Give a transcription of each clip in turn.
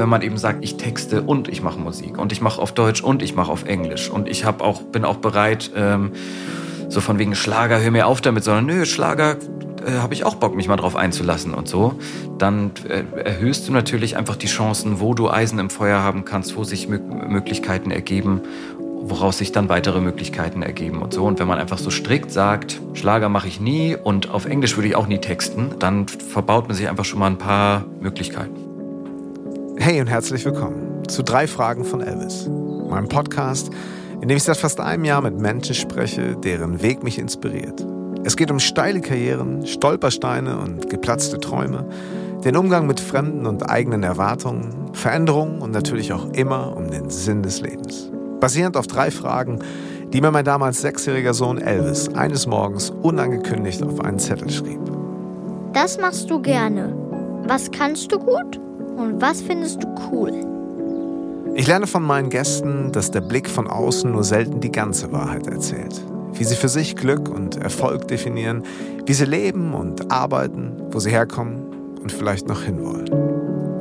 wenn man eben sagt, ich texte und ich mache Musik und ich mache auf Deutsch und ich mache auf Englisch und ich habe auch bin auch bereit ähm, so von wegen Schlager, hör mir auf damit, sondern nö, Schlager äh, habe ich auch Bock, mich mal drauf einzulassen und so, dann äh, erhöhst du natürlich einfach die Chancen, wo du Eisen im Feuer haben kannst, wo sich Möglichkeiten ergeben woraus sich dann weitere Möglichkeiten ergeben und so. Und wenn man einfach so strikt sagt, Schlager mache ich nie und auf Englisch würde ich auch nie texten, dann verbaut man sich einfach schon mal ein paar Möglichkeiten. Hey und herzlich willkommen zu drei Fragen von Elvis, meinem Podcast, in dem ich seit fast einem Jahr mit Menschen spreche, deren Weg mich inspiriert. Es geht um steile Karrieren, Stolpersteine und geplatzte Träume, den Umgang mit fremden und eigenen Erwartungen, Veränderungen und natürlich auch immer um den Sinn des Lebens. Basierend auf drei Fragen, die mir mein damals sechsjähriger Sohn Elvis eines Morgens unangekündigt auf einen Zettel schrieb. Das machst du gerne. Was kannst du gut und was findest du cool? Ich lerne von meinen Gästen, dass der Blick von außen nur selten die ganze Wahrheit erzählt. Wie sie für sich Glück und Erfolg definieren, wie sie leben und arbeiten, wo sie herkommen und vielleicht noch hinwollen.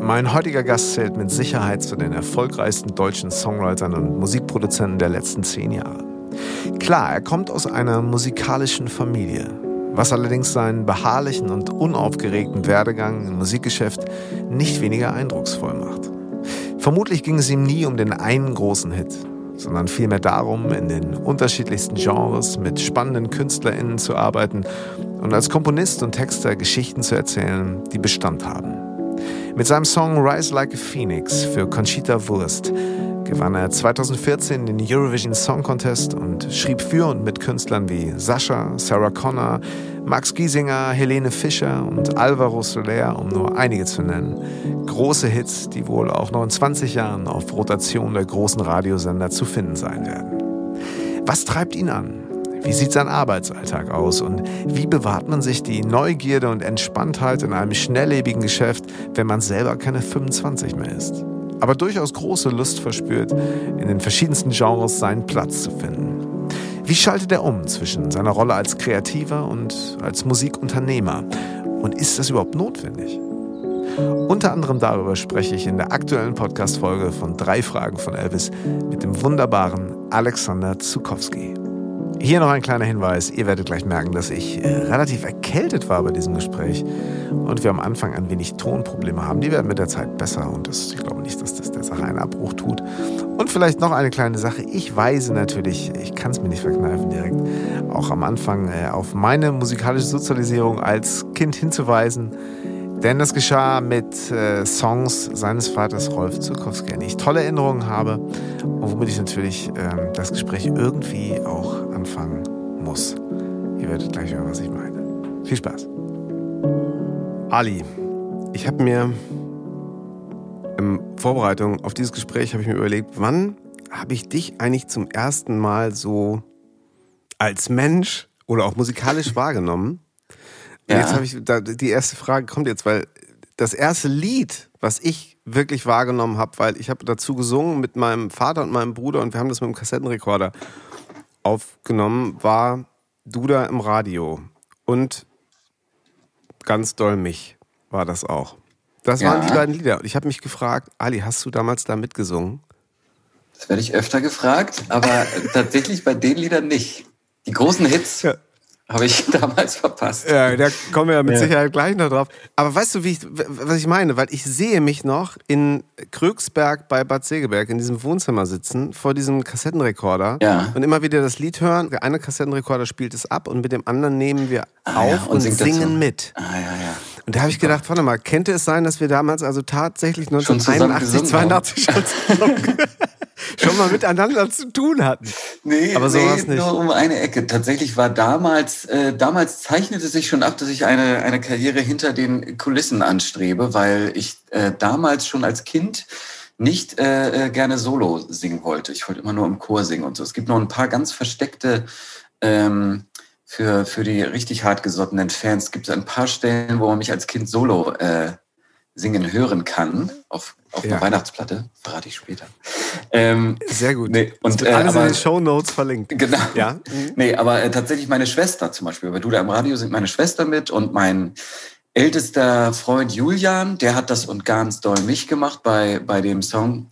Mein heutiger Gast zählt mit Sicherheit zu den erfolgreichsten deutschen Songwritern und Musikproduzenten der letzten zehn Jahre. Klar, er kommt aus einer musikalischen Familie, was allerdings seinen beharrlichen und unaufgeregten Werdegang im Musikgeschäft nicht weniger eindrucksvoll macht. Vermutlich ging es ihm nie um den einen großen Hit, sondern vielmehr darum, in den unterschiedlichsten Genres mit spannenden KünstlerInnen zu arbeiten und als Komponist und Texter Geschichten zu erzählen, die Bestand haben. Mit seinem Song Rise Like a Phoenix für Conchita Wurst gewann er 2014 den Eurovision Song Contest und schrieb für und mit Künstlern wie Sascha, Sarah Connor, Max Giesinger, Helene Fischer und Alvaro Soler, um nur einige zu nennen. Große Hits, die wohl auch noch in 20 Jahren auf Rotation der großen Radiosender zu finden sein werden. Was treibt ihn an? Wie sieht sein Arbeitsalltag aus und wie bewahrt man sich die Neugierde und Entspanntheit in einem schnelllebigen Geschäft, wenn man selber keine 25 mehr ist? Aber durchaus große Lust verspürt, in den verschiedensten Genres seinen Platz zu finden. Wie schaltet er um zwischen seiner Rolle als Kreativer und als Musikunternehmer? Und ist das überhaupt notwendig? Unter anderem darüber spreche ich in der aktuellen Podcast-Folge von Drei Fragen von Elvis mit dem wunderbaren Alexander Zukowski. Hier noch ein kleiner Hinweis. Ihr werdet gleich merken, dass ich äh, relativ erkältet war bei diesem Gespräch und wir am Anfang ein wenig Tonprobleme haben. Die werden mit der Zeit besser und das, ich glaube nicht, dass das der Sache einen Abbruch tut. Und vielleicht noch eine kleine Sache. Ich weise natürlich, ich kann es mir nicht verkneifen direkt, auch am Anfang äh, auf meine musikalische Sozialisierung als Kind hinzuweisen. Denn das geschah mit äh, Songs seines Vaters Rolf Zukowski, an die ich tolle Erinnerungen habe und womit ich natürlich äh, das Gespräch irgendwie auch anfangen muss. Ihr werdet gleich hören, was ich meine. Viel Spaß. Ali, ich habe mir in Vorbereitung auf dieses Gespräch habe ich mir überlegt, wann habe ich dich eigentlich zum ersten Mal so als Mensch oder auch musikalisch wahrgenommen? Ja. Jetzt habe ich, da, die erste Frage kommt jetzt, weil das erste Lied, was ich wirklich wahrgenommen habe, weil ich habe dazu gesungen mit meinem Vater und meinem Bruder und wir haben das mit dem Kassettenrekorder aufgenommen, war Duda im Radio und ganz doll mich war das auch. Das ja. waren die beiden Lieder. Und ich habe mich gefragt, Ali, hast du damals da mitgesungen? Das werde ich öfter gefragt, aber tatsächlich bei den Liedern nicht. Die großen Hits. Ja habe ich damals verpasst. Ja, da kommen wir ja mit ja. Sicherheit gleich noch drauf. Aber weißt du, wie ich, was ich meine? Weil ich sehe mich noch in Krögsberg bei Bad Segeberg in diesem Wohnzimmer sitzen, vor diesem Kassettenrekorder ja. und immer wieder das Lied hören. Der eine Kassettenrekorder spielt es ab und mit dem anderen nehmen wir ah, auf ja, und, und singen mit. Ah, ja, ja. Und da habe ich gedacht, warte mal, könnte es sein, dass wir damals also tatsächlich 1981, 82 schon schon mal miteinander zu tun hatten. Nee, aber sowas nee, nicht. nur um eine Ecke. Tatsächlich war damals, äh, damals zeichnete sich schon ab, dass ich eine, eine Karriere hinter den Kulissen anstrebe, weil ich äh, damals schon als Kind nicht äh, äh, gerne Solo singen wollte. Ich wollte immer nur im Chor singen und so. Es gibt noch ein paar ganz versteckte ähm, für, für die richtig hartgesottenen Fans gibt es ein paar Stellen, wo man mich als Kind solo äh, singen hören kann, auf, auf ja. einer Weihnachtsplatte, verrate ich später. Ähm, Sehr gut. Nee, und, äh, alles aber, in den Show Notes verlinkt. Genau. Ja? Mhm. Nee, aber äh, tatsächlich meine Schwester zum Beispiel, bei Du da im Radio sind meine Schwester mit und mein ältester Freund Julian, der hat das und ganz doll mich gemacht bei, bei dem Song,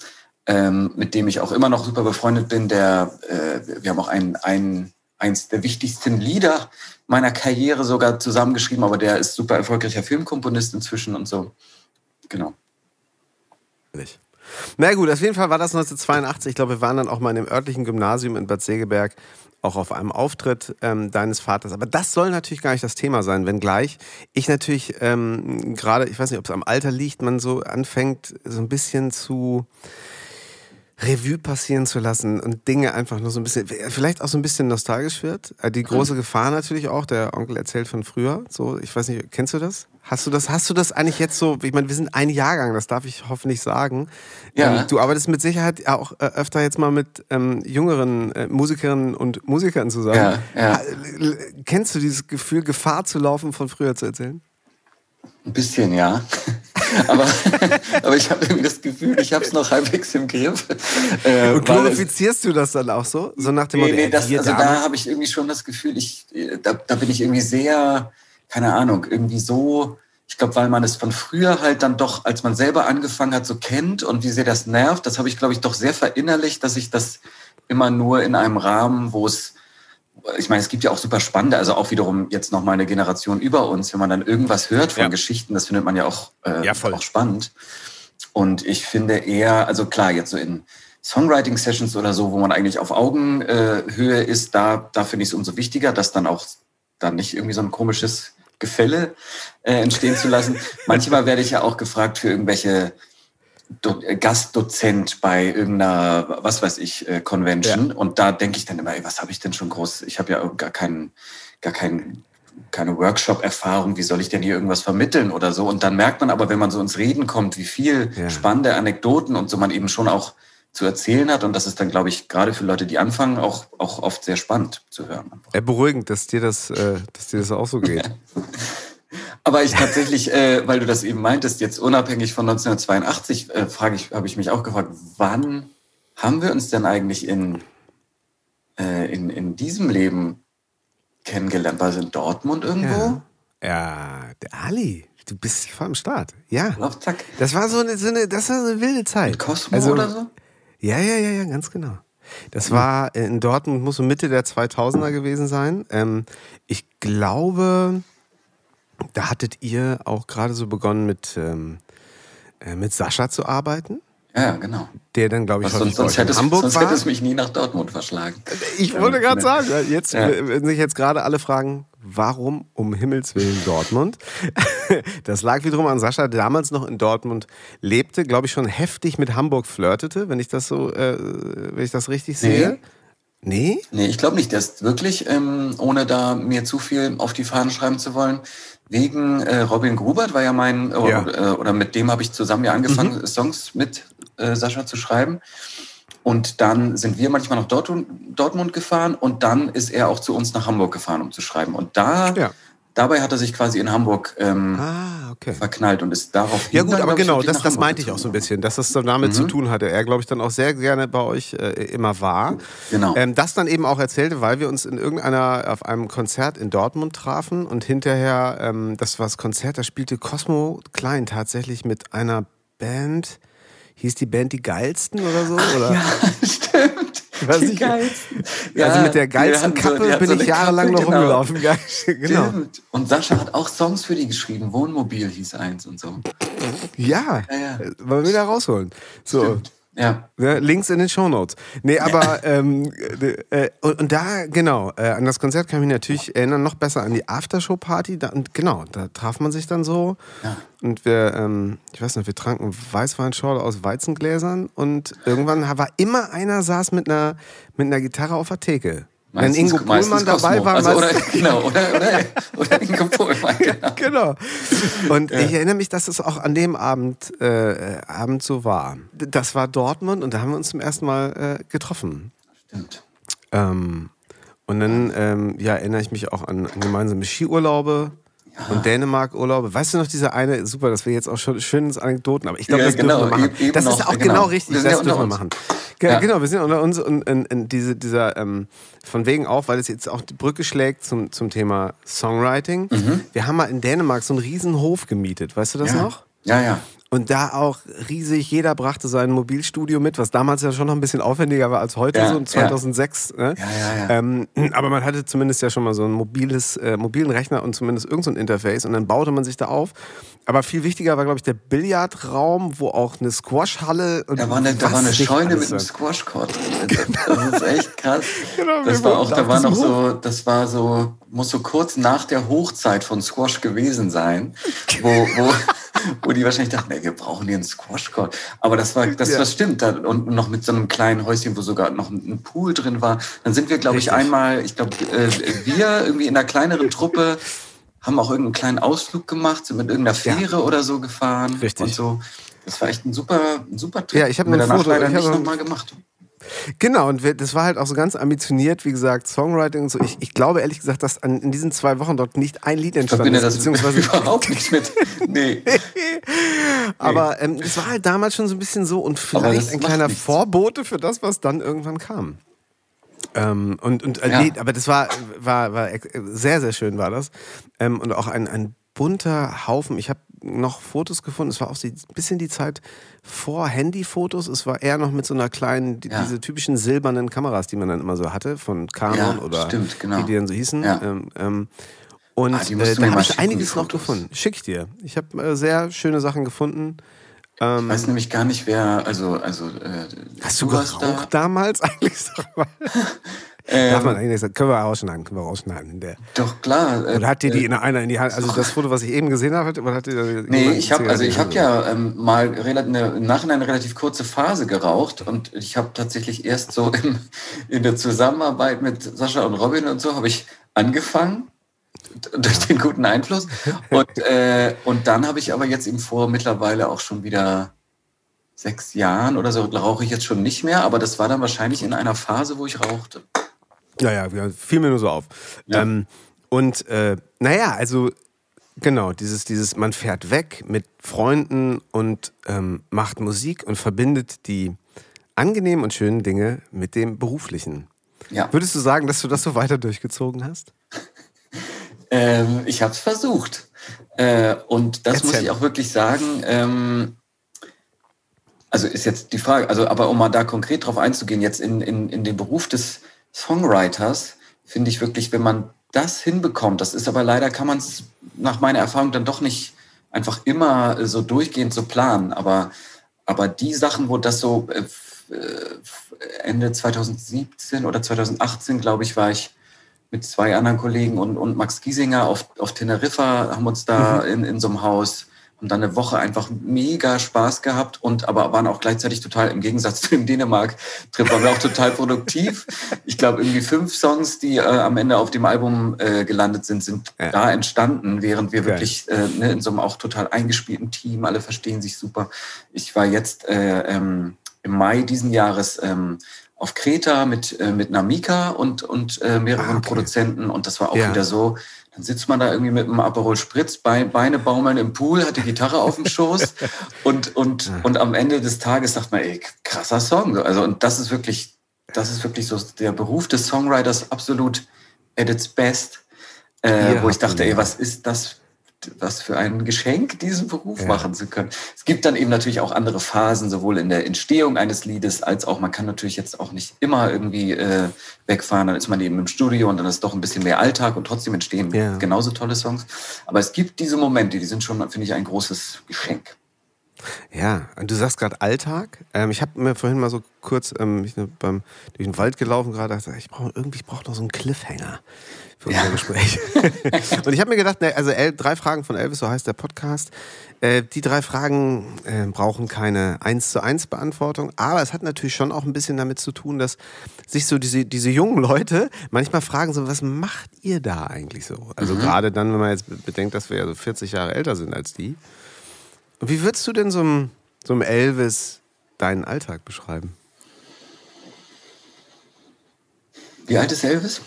ähm, mit dem ich auch immer noch super befreundet bin. Der, äh, wir haben auch ein, ein, eins der wichtigsten Lieder meiner Karriere sogar zusammengeschrieben, aber der ist super erfolgreicher Filmkomponist inzwischen und so. Genau. Na gut, auf jeden Fall war das 1982. Ich glaube, wir waren dann auch mal in dem örtlichen Gymnasium in Bad Segeberg auch auf einem Auftritt ähm, deines Vaters. Aber das soll natürlich gar nicht das Thema sein, wenngleich ich natürlich ähm, gerade, ich weiß nicht, ob es am Alter liegt, man so anfängt, so ein bisschen zu Revue passieren zu lassen und Dinge einfach nur so ein bisschen, vielleicht auch so ein bisschen nostalgisch wird. Äh, die große mhm. Gefahr natürlich auch, der Onkel erzählt von früher. So, ich weiß nicht, kennst du das? Hast du das, hast du das eigentlich jetzt so, ich meine, wir sind ein Jahrgang, das darf ich hoffentlich sagen. Ja. Ähm, du arbeitest mit Sicherheit auch äh, öfter jetzt mal mit ähm, jüngeren äh, Musikerinnen und Musikern zusammen. Ja, ja. Kennst du dieses Gefühl, Gefahr zu laufen, von früher zu erzählen? Ein bisschen, ja. aber, aber ich habe irgendwie das Gefühl, ich habe es noch halbwegs im Griff. Äh, und glorifizierst du das dann auch so? So nach dem nee, Motto, nee, das, also da habe ich irgendwie schon das Gefühl, ich, da, da bin ich irgendwie sehr, keine Ahnung, irgendwie so, ich glaube, weil man es von früher halt dann doch, als man selber angefangen hat, so kennt und wie sehr das nervt, das habe ich, glaube ich, doch sehr verinnerlicht, dass ich das immer nur in einem Rahmen, wo es ich meine, es gibt ja auch super spannende, also auch wiederum jetzt noch mal eine Generation über uns, wenn man dann irgendwas hört von ja. Geschichten, das findet man ja auch, äh, ja, auch spannend. Und ich finde eher, also klar, jetzt so in Songwriting-Sessions oder so, wo man eigentlich auf Augenhöhe ist, da, da finde ich es umso wichtiger, dass dann auch dann nicht irgendwie so ein komisches Gefälle äh, entstehen zu lassen. Manchmal werde ich ja auch gefragt für irgendwelche Do Gastdozent bei irgendeiner, was weiß ich, äh, Convention. Ja. Und da denke ich dann immer, ey, was habe ich denn schon groß? Ich habe ja gar keinen, gar keinen keine Workshop-Erfahrung, wie soll ich denn hier irgendwas vermitteln oder so? Und dann merkt man aber, wenn man so ins Reden kommt, wie viel ja. spannende Anekdoten und so man eben schon auch zu erzählen hat. Und das ist dann, glaube ich, gerade für Leute, die anfangen, auch, auch oft sehr spannend zu hören. Ja, beruhigend, dass dir das, äh, dass dir das auch so geht. Aber ich tatsächlich, äh, weil du das eben meintest, jetzt unabhängig von 1982, äh, frage ich, habe ich mich auch gefragt, wann haben wir uns denn eigentlich in, äh, in, in diesem Leben kennengelernt? War es in Dortmund irgendwo? Ja, ja der Ali. Du bist voll am Start. Ja. Auf, zack. Das war so eine, so eine, das war so eine wilde Zeit. Mit Cosmo also, oder so? Ja, ja, ja, ja, ganz genau. Das war in Dortmund, muss so Mitte der 2000er gewesen sein. Ähm, ich glaube, da hattet ihr auch gerade so begonnen mit, ähm, äh, mit Sascha zu arbeiten. Ja, genau. Der dann, glaube ich, sonst, sonst, hätte Hamburg sonst hätte es mich nie nach Dortmund verschlagen. Ich wollte gerade sagen, jetzt, ja. wenn sich jetzt gerade alle fragen, warum um Himmels Willen Dortmund? Das lag wiederum an Sascha, der damals noch in Dortmund lebte, glaube ich, schon heftig mit Hamburg flirtete, wenn ich das so, äh, wenn ich das richtig sehe. Nee? Nee, ich glaube nicht. Der ist wirklich, ähm, ohne da mir zu viel auf die Fahnen schreiben zu wollen, wegen äh, Robin Grubert war ja mein, äh, ja. Äh, oder mit dem habe ich zusammen ja angefangen, mhm. Songs mit äh, Sascha zu schreiben. Und dann sind wir manchmal nach Dortmund gefahren und dann ist er auch zu uns nach Hamburg gefahren, um zu schreiben. Und da ja. Dabei hat er sich quasi in Hamburg ähm, ah, okay. verknallt und ist darauf Ja gut, dann, aber genau, das, das meinte ich auch so ein bisschen, dass das damit mhm. zu tun hatte. Er, glaube ich, dann auch sehr gerne bei euch äh, immer war. Genau. Ähm, das dann eben auch erzählte, weil wir uns in irgendeiner, auf einem Konzert in Dortmund trafen und hinterher, ähm, das war das Konzert, da spielte Cosmo Klein tatsächlich mit einer Band, hieß die Band die Geilsten oder so? Oder? Ja, stimmt. Was die geilsten. Ja, also mit der geilsten Kappe so, bin so ich jahrelang Kappe, noch genau. rumgelaufen. genau. Stimmt. Und Sascha hat auch Songs für die geschrieben. Wohnmobil hieß eins und so. Ja, ja, ja. wollen wir wieder rausholen. So. Stimmt. Ja. ja. Links in den Shownotes. Nee, aber ähm, äh, und, und, da, genau, äh, an das Konzert kann ich mich natürlich erinnern, noch besser an die Aftershow-Party. und genau, da traf man sich dann so. Ja. Und wir, ähm, ich weiß nicht, wir tranken Weißweinschorle aus Weizengläsern und irgendwann war immer einer saß mit einer, mit einer Gitarre auf der Theke. Wenn Ingo Pohlmann dabei war, also, oder, genau, oder, oder, oder Ingo Pohlmann, genau. genau. Und ja. ich erinnere mich, dass es auch an dem Abend, äh, Abend so war. Das war Dortmund und da haben wir uns zum ersten Mal äh, getroffen. Stimmt. Ähm, und dann ähm, ja, erinnere ich mich auch an, an gemeinsame Skiurlaube. Und Dänemark-Urlaube. Weißt du noch diese eine, super, das wäre jetzt auch schon schönes Anekdoten, aber ich glaube, Ja, das genau, dürfen wir machen. eben das ist noch, auch genau. genau Wir richtig, das dürfen wir machen. Ge Ja. Genau, wir sind unter uns und, und, und diese, dieser, ähm, von wegen auch, weil es jetzt auch die Brücke schlägt zum, zum Thema Songwriting. Wir haben mal in Dänemark so einen riesen Hof gemietet, weißt du das Mhm. ja. noch? Ja, ja. Und da auch riesig, jeder brachte sein Mobilstudio mit, was damals ja schon noch ein bisschen aufwendiger war als heute, Ja, so ja. 2006. Ne? Ja, ja, ja. Ähm, aber man hatte zumindest ja schon mal so ein mobiles, äh, mobilen Rechner und zumindest irgendein so Interface und dann baute man sich da auf. Aber viel wichtiger war, glaube ich, der Billardraum, wo auch eine Squashhalle und Da war eine, da war eine Scheune mit einem. Squashcourt drin. Das ist echt krass. Genau, das war auch, da war noch so, das war so, muss so kurz nach der Hochzeit von Squash gewesen sein, wo, wo, wo die wahrscheinlich dachten, ey, wir brauchen hier einen Squashcourt. Aber das war, das, Ja. das stimmt. Und noch mit so einem kleinen Häuschen, wo sogar noch ein Pool drin war. Dann sind wir, glaube ich, einmal, ich glaube, äh, wir irgendwie in einer kleineren Truppe haben auch irgendeinen kleinen Ausflug gemacht, sind mit irgendeiner Fähre oder so gefahren. Richtig. Und so. Das war echt ein super, ein super Trip. Ja, ich hab Haben wir ein danach Foto, leider ich nicht habe- nochmal gemacht. Genau, und wir, das war halt auch so ganz ambitioniert, wie gesagt, Songwriting und so. Ich, ich glaube ehrlich gesagt, dass an, in diesen zwei Wochen dort nicht ein Lied Ich entstanden ist. das Beziehungsweise, überhaupt nicht mit. Nee. aber ähm, es war halt damals schon so ein bisschen so und vielleicht das ein kleiner nichts. Vorbote für das, was dann irgendwann kam. Ähm, und und äh, Ja. nee, aber das war, war, war sehr, sehr schön war das. Ähm, und auch ein, ein bunter Haufen. Ich habe noch Fotos gefunden. Es war auch so ein bisschen die Zeit vor Handyfotos. Es war eher noch mit so einer kleinen, die, Ja. diese typischen silbernen Kameras, die man dann immer so hatte, von Canon Ja, oder stimmt, genau. wie die dann so hießen. Ja. Ähm, ähm, und Ah, die äh, du da habe ich einiges die noch gefunden. Schick ich dir. Ich habe äh, sehr schöne Sachen gefunden. Ähm, Ich weiß nämlich gar nicht, wer, also, also, äh, Hast du warst geraucht damals eigentlich? Ähm, Darf man eigentlich sagen, können wir rausschneiden, können wir rausschneiden. Der. Doch, klar. äh, Oder hat dir die in einer in die Hand, also das Foto, was ich eben gesehen habe, oder hat dir Nee, ich habe also ich habe ja ähm, mal eine, im Nachhinein eine relativ kurze Phase geraucht und ich habe tatsächlich erst so in, in der Zusammenarbeit mit Sascha und Robin und so habe ich angefangen durch den guten Einfluss und äh, und dann habe ich aber jetzt eben vor mittlerweile auch schon wieder sechs Jahren oder so rauche ich jetzt schon nicht mehr, aber das war dann wahrscheinlich in einer Phase, wo ich rauchte. Ja, ja, fiel mir nur so auf. Ja. Ähm, und äh, naja, also genau, dieses, dieses, man fährt weg mit Freunden und ähm, macht Musik und verbindet die angenehmen und schönen Dinge mit dem beruflichen. Ja. Würdest du sagen, dass du das so weiter durchgezogen hast? Ähm, ich habe es versucht. Äh, und das Erzähl muss ich auch wirklich sagen. Ähm, also ist jetzt die Frage, also aber um mal da konkret drauf einzugehen, jetzt in, in, in den Beruf des Songwriters, finde ich wirklich, wenn man das hinbekommt, das ist aber leider, kann man es nach meiner Erfahrung dann doch nicht einfach immer äh, so durchgehend so planen. Aber, aber die Sachen, wo das so äh, äh, Ende 2017 oder 2018, glaube ich, war ich mit zwei anderen Kollegen und, und Max Giesinger auf, auf Teneriffa, haben uns da in, in so einem Haus, haben dann eine Woche einfach mega Spaß gehabt und aber waren auch gleichzeitig total, im Gegensatz zu dem Dänemark-Trip, waren wir auch total produktiv. Ich glaube, irgendwie fünf Songs, die äh, am Ende auf dem Album äh, gelandet sind, sind Ja. da entstanden, während wir Geil. wirklich äh, ne, in so einem auch total eingespielten Team, alle verstehen sich super. Ich war jetzt äh, ähm, im Mai diesen Jahres ähm, auf Kreta mit, äh, mit Namika und, und äh, mehreren Ah, okay. Produzenten und das war auch Ja. wieder so, dann sitzt man da irgendwie mit einem Aperol Spritz, Beine, baumeln im Pool, hat die Gitarre auf dem Schoß und, und, und am Ende des Tages sagt man, ey, krasser Song. So, Also, und das ist wirklich, das ist wirklich so der Beruf des Songwriters absolut at its best, äh, wo ich dachte, ey, was ist das was für ein Geschenk, diesen Beruf Ja. machen zu können. Es gibt dann eben natürlich auch andere Phasen, sowohl in der Entstehung eines Liedes, als auch, man kann natürlich jetzt auch nicht immer irgendwie äh, wegfahren, dann ist man eben im Studio und dann ist doch ein bisschen mehr Alltag und trotzdem entstehen Ja. genauso tolle Songs. Aber es gibt diese Momente, die sind schon, finde ich, ein großes Geschenk. Ja, und du sagst gerade Alltag. Ähm, ich habe mir vorhin mal so kurz ähm, ich, ne, beim, durch den Wald gelaufen gerade, dachte ich brauche irgendwie, ich brauche noch so einen Cliffhanger für unser Ja. Gespräch. und ich habe mir gedacht, ne, also El drei Fragen von Elvis, so heißt der Podcast. Äh, die drei Fragen äh, brauchen keine eins zu eins Beantwortung, aber es hat natürlich schon auch ein bisschen damit zu tun, dass sich so diese, diese jungen Leute manchmal fragen so, was macht ihr da eigentlich so? Also gerade dann, wenn man jetzt bedenkt, dass wir ja so 40 Jahre älter sind als die. Wie würdest du denn so einem, so einem Elvis deinen Alltag beschreiben? Wie alt ist Elvis?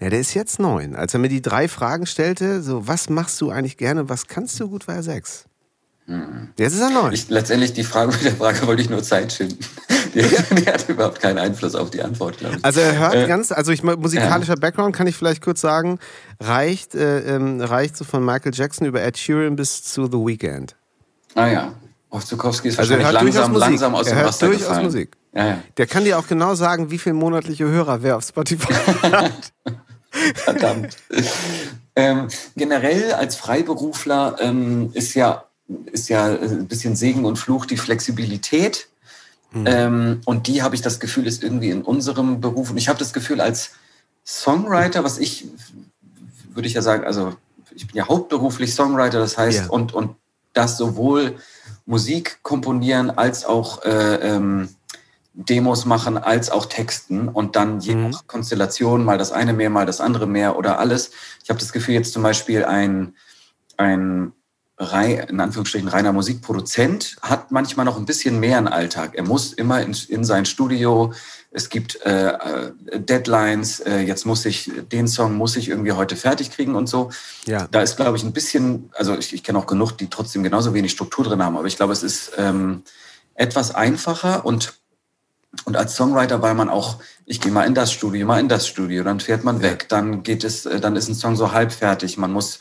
Na, der ist jetzt neun. Als er mir die drei Fragen stellte, so, was machst du eigentlich gerne, was kannst du gut, war er sechs. Hm. Jetzt ist er neun. Ich, letztendlich die Frage mit der Frage wollte ich nur Zeit schinden. Die, die, hat überhaupt keinen Einfluss auf die Antwort, glaube ich. Also er hört äh, ganz, also ich musikalischer ja. Background kann ich vielleicht kurz sagen, reicht, äh, ähm, reicht so von Michael Jackson über Ed Sheeran bis zu The Weeknd. Ah ja. Ozukowski ist also wahrscheinlich langsam, langsam aus er dem Wasser durchaus gefallen. Musik. Ja, ja. Der kann dir auch genau sagen, wie viele monatliche Hörer wer auf Spotify hat. Verdammt. ähm, generell als Freiberufler ähm, ist ja ist ja ein bisschen Segen und Fluch die Flexibilität. Mhm. Ähm, und die habe ich das Gefühl, ist irgendwie in unserem Beruf. Und ich habe das Gefühl, als Songwriter, was ich, würde ich ja sagen, also ich bin ja hauptberuflich Songwriter, das heißt, ja. und, und das sowohl Musik komponieren als auch äh, ähm, Demos machen als auch Texten und dann je mhm. nach Konstellation mal das eine mehr, mal das andere mehr oder alles. Ich habe das Gefühl, jetzt zum Beispiel ein, ein in Anführungsstrichen reiner Musikproduzent hat manchmal noch ein bisschen mehr einen Alltag. Er muss immer in, in sein Studio. Es gibt äh, äh, Deadlines. Äh, jetzt muss ich den Song muss ich irgendwie heute fertig kriegen und so. Ja. Da ist glaube ich ein bisschen. Also ich, ich kenne auch genug, die trotzdem genauso wenig Struktur drin haben. Aber ich glaube, es ist ähm, etwas einfacher und und als Songwriter, weil man auch, ich gehe mal in das Studio, mal in das Studio, dann fährt man weg, dann geht es, äh, dann ist ein Song so halb fertig. Man muss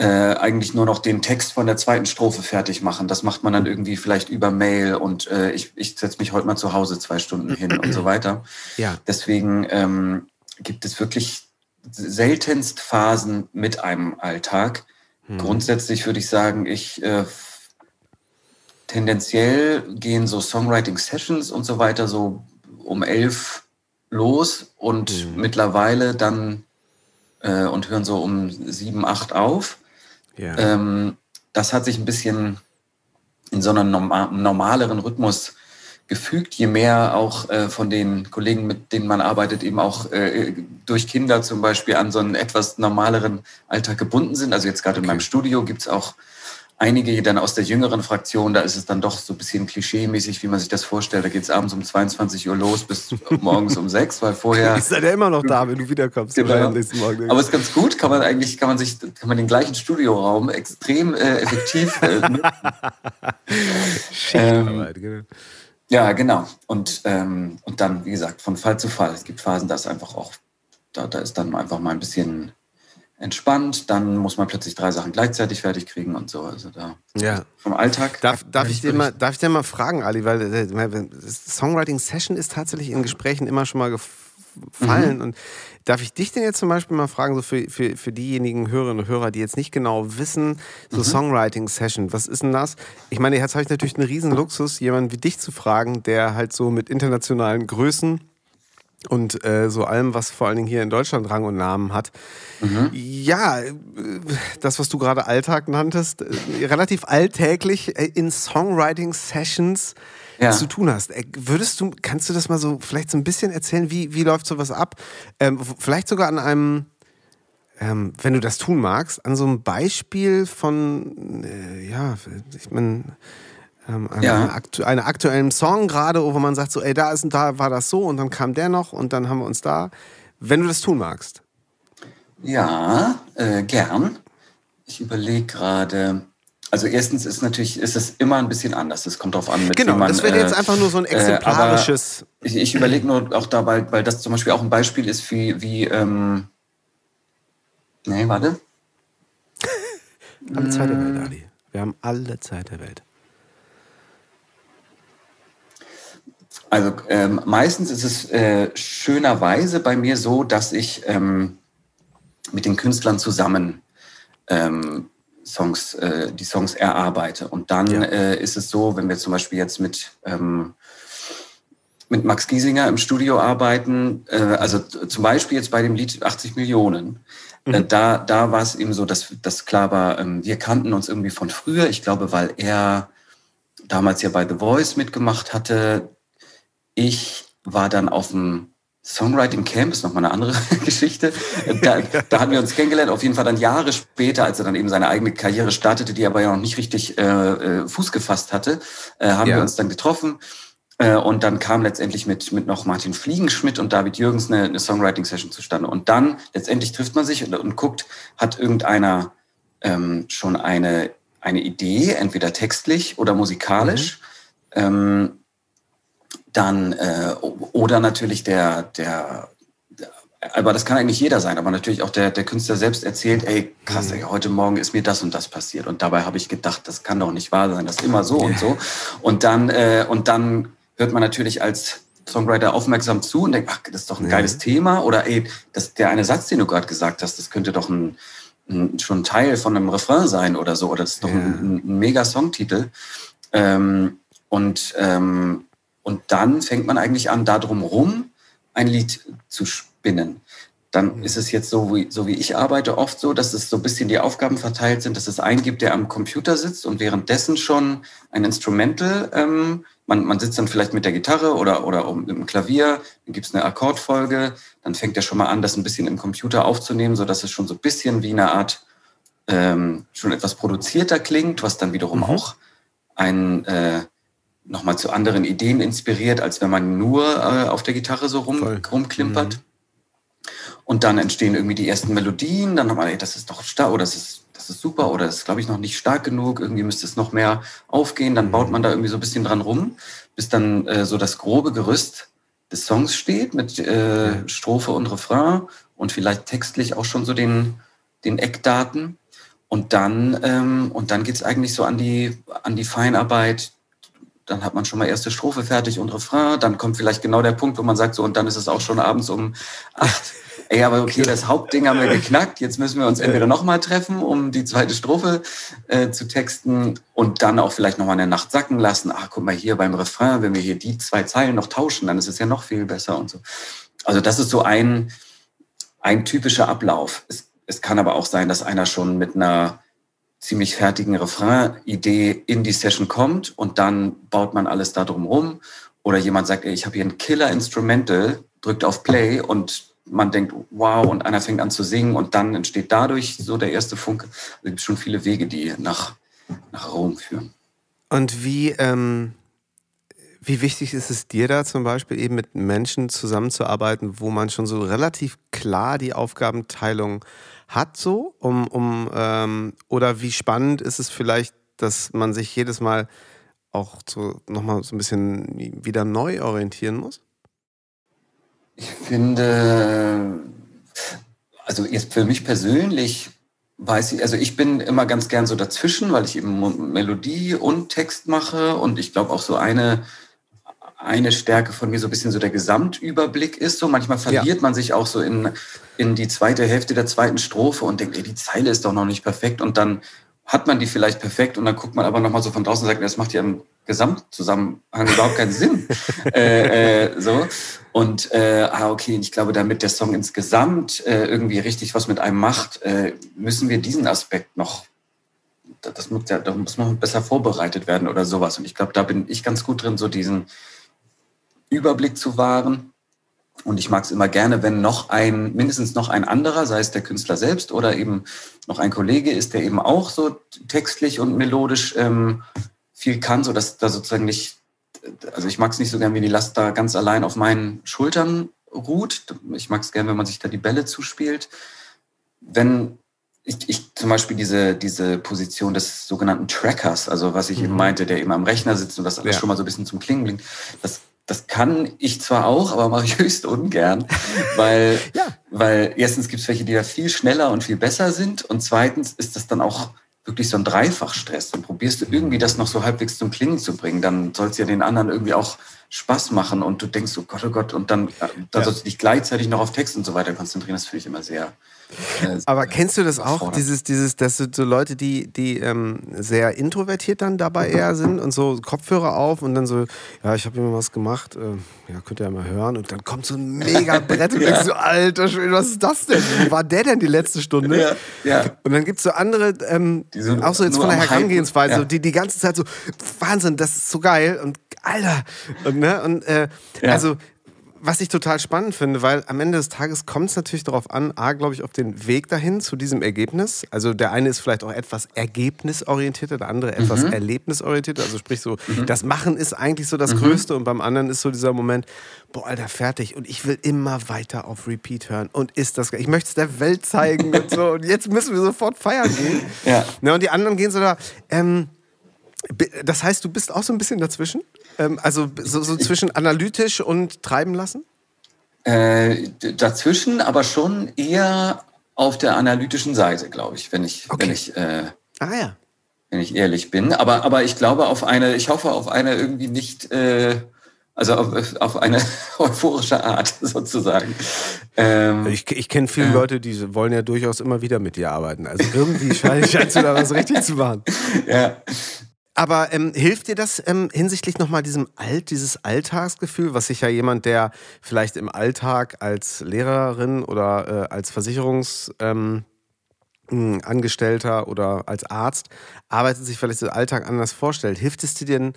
äh, eigentlich nur noch den Text von der zweiten Strophe fertig machen. Das macht man dann irgendwie vielleicht über Mail und äh, ich, ich setze mich heute mal zu Hause zwei Stunden hin und so weiter. Ja. Deswegen ähm, gibt es wirklich seltenst Phasen mit einem Alltag. Hm. Grundsätzlich würde ich sagen, ich äh, tendenziell gehen so Songwriting-Sessions und so weiter so um elf los und mhm. mittlerweile dann äh, und hören so um sieben, acht auf. Ja. Ähm, das hat sich ein bisschen in so einem normaleren Rhythmus gefügt, je mehr auch äh, von den Kollegen, mit denen man arbeitet, eben auch äh, durch Kinder zum Beispiel an so einen etwas normaleren Alltag gebunden sind. Also jetzt gerade okay. in meinem Studio gibt es auch einige dann aus der jüngeren Fraktion, da ist es dann doch so ein bisschen klischee-mäßig, wie man sich das vorstellt. Da geht es abends um 22 Uhr los bis morgens um 6, weil vorher. Ist ja immer noch da, wenn du wiederkommst. Genau. Aber es ist ganz gut, kann man eigentlich, kann man sich, kann man den gleichen Studioraum extrem äh, effektiv äh, ähm, genau. Ja, genau. Und, ähm, und dann, wie gesagt, von Fall zu Fall. Es gibt Phasen, da ist einfach auch, da, da ist dann einfach mal ein bisschen entspannt, dann muss man plötzlich drei Sachen gleichzeitig fertig kriegen und so. Also da ja. vom Alltag. Darf, darf ich, dir mal, darf ich dir mal fragen, Ali, weil äh, Songwriting Session ist tatsächlich in Gesprächen immer schon mal gefallen. Mhm. Und darf ich dich denn jetzt zum Beispiel mal fragen, so für, für, für diejenigen Hörerinnen und Hörer, die jetzt nicht genau wissen, so mhm. Songwriting Session, was ist denn das? Ich meine, jetzt habe ich natürlich einen riesen Luxus, jemanden wie dich zu fragen, der halt so mit internationalen Größen und äh, so allem, was vor allen Dingen hier in Deutschland Rang und Namen hat. Mhm. Ja, äh, das, was du gerade Alltag nanntest, äh, relativ alltäglich äh, in Songwriting-Sessions ja. zu tun hast. Würdest du, kannst du das mal so vielleicht so ein bisschen erzählen, wie, wie läuft sowas ab? Ähm, vielleicht sogar an einem, ähm, wenn du das tun magst, an so einem Beispiel von, äh, ja, ich meine, ähm, einem, ja. aktu einem aktuellen Song gerade, wo man sagt so, ey, da ist da war das so und dann kam der noch und dann haben wir uns da. Wenn du das tun magst. Ja, äh, gern. Ich überlege gerade. Also erstens ist natürlich, ist es immer ein bisschen anders. Es kommt darauf an, mit genau, man, das wäre jetzt äh, einfach nur so ein äh, exemplarisches. Äh, ich, ich überlege nur auch dabei, weil das zum Beispiel auch ein Beispiel ist, wie, wie ähm, nee, warte. alle Zeit der Welt, Ali. Wir haben alle Zeit der Welt. Also ähm, meistens ist es äh, schönerweise bei mir so, dass ich ähm, mit den Künstlern zusammen ähm, Songs, äh, die Songs erarbeite. Und dann ja. äh, ist es so, wenn wir zum Beispiel jetzt mit, ähm, mit Max Giesinger im Studio arbeiten, äh, also zum Beispiel jetzt bei dem Lied 80 Millionen, äh, mhm. da, da war es eben so, dass, dass klar war, ähm, wir kannten uns irgendwie von früher. Ich glaube, weil er damals ja bei The Voice mitgemacht hatte, ich war dann auf dem Songwriting Camp, ist nochmal eine andere Geschichte. Da, da haben wir uns kennengelernt, auf jeden Fall dann Jahre später, als er dann eben seine eigene Karriere startete, die aber ja noch nicht richtig äh, äh Fuß gefasst hatte, äh, haben ja. wir uns dann getroffen. Äh, und dann kam letztendlich mit, mit noch Martin Fliegenschmidt und David Jürgens eine, eine Songwriting-Session zustande. Und dann letztendlich trifft man sich und, und guckt, hat irgendeiner ähm, schon eine, eine Idee, entweder textlich oder musikalisch. Mhm. Ähm, dann äh, oder natürlich der, der, aber das kann eigentlich jeder sein, aber natürlich auch der, der Künstler selbst erzählt, ey, krass, mhm. ey, heute Morgen ist mir das und das passiert. Und dabei habe ich gedacht, das kann doch nicht wahr sein, das ist immer so und so. Und dann, äh, und dann hört man natürlich als Songwriter aufmerksam zu und denkt, ach, das ist doch ein ja. geiles Thema. Oder ey, das, der eine Satz, den du gerade gesagt hast, das könnte doch ein, ein, schon ein Teil von einem Refrain sein oder so. Oder das ist doch ja. ein, ein, mega Songtitel. Ähm, und ähm, und dann fängt man eigentlich an, da rum ein Lied zu spinnen. Dann mhm. ist es jetzt so wie, so wie ich arbeite, oft so, dass es so ein bisschen die Aufgaben verteilt sind, dass es einen gibt, der am Computer sitzt und währenddessen schon ein Instrumental, ähm, man, man sitzt dann vielleicht mit der Gitarre oder, oder mit dem Klavier, dann gibt es eine Akkordfolge, dann fängt er schon mal an, das ein bisschen im Computer aufzunehmen, so dass es schon so ein bisschen wie eine Art ähm, schon etwas produzierter klingt, was dann wiederum mhm. auch ein äh, nochmal zu anderen Ideen inspiriert, als wenn man nur äh, auf der Gitarre so rum, rumklimpert. Mhm. Und dann entstehen irgendwie die ersten Melodien, dann nochmal, ey, das ist doch stark, oder das ist, das ist super, oder das ist, glaube ich, noch nicht stark genug, irgendwie müsste es noch mehr aufgehen, dann baut man da irgendwie so ein bisschen dran rum, bis dann äh, so das grobe Gerüst des Songs steht mit äh, Strophe und Refrain und vielleicht textlich auch schon so den, den Eckdaten. Und dann, ähm, und dann geht's eigentlich so an die, an die Feinarbeit, dann hat man schon mal erste Strophe fertig und Refrain, dann kommt vielleicht genau der Punkt, wo man sagt, so, und dann ist es auch schon abends um acht. Ey, aber okay, das Hauptding haben wir geknackt. Jetzt müssen wir uns entweder nochmal treffen, um die zweite Strophe äh, zu texten und dann auch vielleicht nochmal eine Nacht sacken lassen. Ach, guck mal hier beim Refrain, wenn wir hier die zwei Zeilen noch tauschen, dann ist es ja noch viel besser und so. Also das ist so ein, ein typischer Ablauf. Es, es kann aber auch sein, dass einer schon mit einer ziemlich fertigen Refrain-Idee in die Session kommt und dann baut man alles da drum rum. Oder jemand sagt, ey, ich habe hier ein Killer-Instrumental, drückt auf Play und man denkt, wow, und einer fängt an zu singen und dann entsteht dadurch so der erste Funke. Es gibt schon viele Wege, die nach, nach Rom führen. Und wie, ähm, wie wichtig ist es dir da zum Beispiel eben mit Menschen zusammenzuarbeiten, wo man schon so relativ klar die Aufgabenteilung hat so? Um, um, ähm, oder wie spannend ist es vielleicht, dass man sich jedes Mal auch so nochmal so ein bisschen wieder neu orientieren muss? Ich finde, also jetzt für mich persönlich weiß ich, also ich bin immer ganz gern so dazwischen, weil ich eben Melodie und Text mache und ich glaube auch so eine eine Stärke von mir so ein bisschen so der Gesamtüberblick ist. So manchmal verliert ja. man sich auch so in, in die zweite Hälfte der zweiten Strophe und denkt, ey, die Zeile ist doch noch nicht perfekt. Und dann hat man die vielleicht perfekt und dann guckt man aber nochmal so von draußen und sagt, das macht ja im Gesamtzusammenhang überhaupt keinen Sinn. äh, äh, so. Und äh, ah, okay, ich glaube, damit der Song insgesamt äh, irgendwie richtig was mit einem macht, äh, müssen wir diesen Aspekt noch das muss, ja, da muss man besser vorbereitet werden oder sowas. Und ich glaube, da bin ich ganz gut drin, so diesen, Überblick zu wahren. Und ich mag es immer gerne, wenn noch ein, mindestens noch ein anderer, sei es der Künstler selbst oder eben noch ein Kollege ist, der eben auch so textlich und melodisch ähm, viel kann, so dass da sozusagen nicht, also ich mag es nicht so gern, wie die Last da ganz allein auf meinen Schultern ruht. Ich mag es gern, wenn man sich da die Bälle zuspielt. Wenn ich, ich zum Beispiel diese, diese Position des sogenannten Trackers, also was ich mhm. eben meinte, der eben am Rechner sitzt und das alles ja. schon mal so ein bisschen zum Klingen bringt, das das kann ich zwar auch, aber mache ich höchst ungern, weil, ja. weil erstens gibt es welche, die da viel schneller und viel besser sind und zweitens ist das dann auch wirklich so ein Dreifachstress. Und probierst du irgendwie das noch so halbwegs zum Klingen zu bringen, dann soll es ja den anderen irgendwie auch Spaß machen und du denkst, oh Gott, oh Gott, und dann, äh, dann ja. sollst du dich gleichzeitig noch auf Text und so weiter konzentrieren. Das finde ich immer sehr. Aber kennst du das auch, dieses, dieses, dass so Leute, die, die ähm, sehr introvertiert dann dabei eher sind und so Kopfhörer auf und dann so, ja, ich habe immer was gemacht, äh, ja, könnt ihr ja mal hören und dann kommt so ein mega Brett und ja. denkst so, alter Schwede, was ist das denn? Wo war der denn die letzte Stunde? Ja, ja. Und dann gibt es so andere, ähm, auch so jetzt von der Herangehensweise, ja. die die ganze Zeit so, Wahnsinn, das ist so geil und Alter. Und, ne? und äh, also was ich total spannend finde, weil am Ende des Tages kommt es natürlich darauf an, A, glaube ich, auf den Weg dahin zu diesem Ergebnis. Also der eine ist vielleicht auch etwas ergebnisorientierter, der andere etwas mhm. erlebnisorientierter. Also sprich so, mhm. das Machen ist eigentlich so das mhm. Größte und beim anderen ist so dieser Moment, boah, Alter, fertig und ich will immer weiter auf Repeat hören und ist das, ich möchte es der Welt zeigen und so und jetzt müssen wir sofort feiern gehen. Ja. Na, und die anderen gehen so da, ähm, das heißt, du bist auch so ein bisschen dazwischen? Ähm, also so, so, zwischen analytisch und treiben lassen? Äh, dazwischen, aber schon eher auf der analytischen Seite, glaube ich, wenn ich, okay. wenn ich, äh, ah, ja. wenn ich ehrlich bin. Aber, aber ich glaube auf eine, ich hoffe auf eine irgendwie nicht, äh, also auf, auf eine euphorische Art sozusagen. Ähm, ich ich kenne viele äh, Leute, die wollen ja durchaus immer wieder mit dir arbeiten. Also irgendwie scheinst du da was richtig zu machen. Ja, aber ähm, hilft dir das ähm, hinsichtlich nochmal diesem Alt, dieses Alltagsgefühl, was sich ja jemand, der vielleicht im Alltag als Lehrerin oder äh, als Versicherungsangestellter ähm, oder als Arzt arbeitet, sich vielleicht den Alltag anders vorstellt, hilft es dir denn,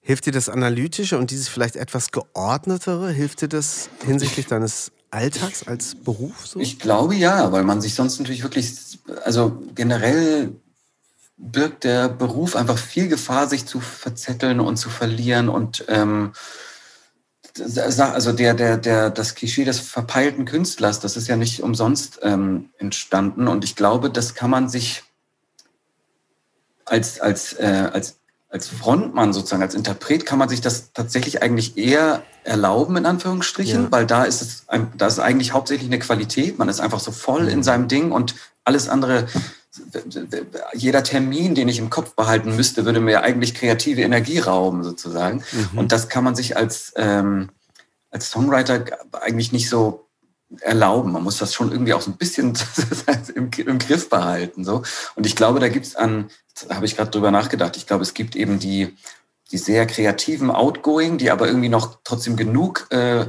hilft dir das Analytische und dieses vielleicht etwas geordnetere, hilft dir das hinsichtlich deines Alltags als Beruf so? Ich glaube ja, weil man sich sonst natürlich wirklich, also generell birgt der Beruf einfach viel Gefahr, sich zu verzetteln und zu verlieren und ähm, also der, der, der, das Klischee des verpeilten Künstlers, das ist ja nicht umsonst ähm, entstanden. Und ich glaube, das kann man sich als, als, äh, als, als Frontmann sozusagen, als Interpret, kann man sich das tatsächlich eigentlich eher erlauben, in Anführungsstrichen, ja. weil da ist es, da ist eigentlich hauptsächlich eine Qualität. Man ist einfach so voll in mhm. seinem Ding und alles andere jeder Termin, den ich im Kopf behalten müsste, würde mir eigentlich kreative Energie rauben, sozusagen. Mhm. Und das kann man sich als, ähm, als Songwriter eigentlich nicht so erlauben. Man muss das schon irgendwie auch so ein bisschen im, im, Griff behalten. So. Und ich glaube, da gibt es an, habe ich gerade drüber nachgedacht, ich glaube, es gibt eben die, die sehr kreativen Outgoing, die aber irgendwie noch trotzdem genug äh,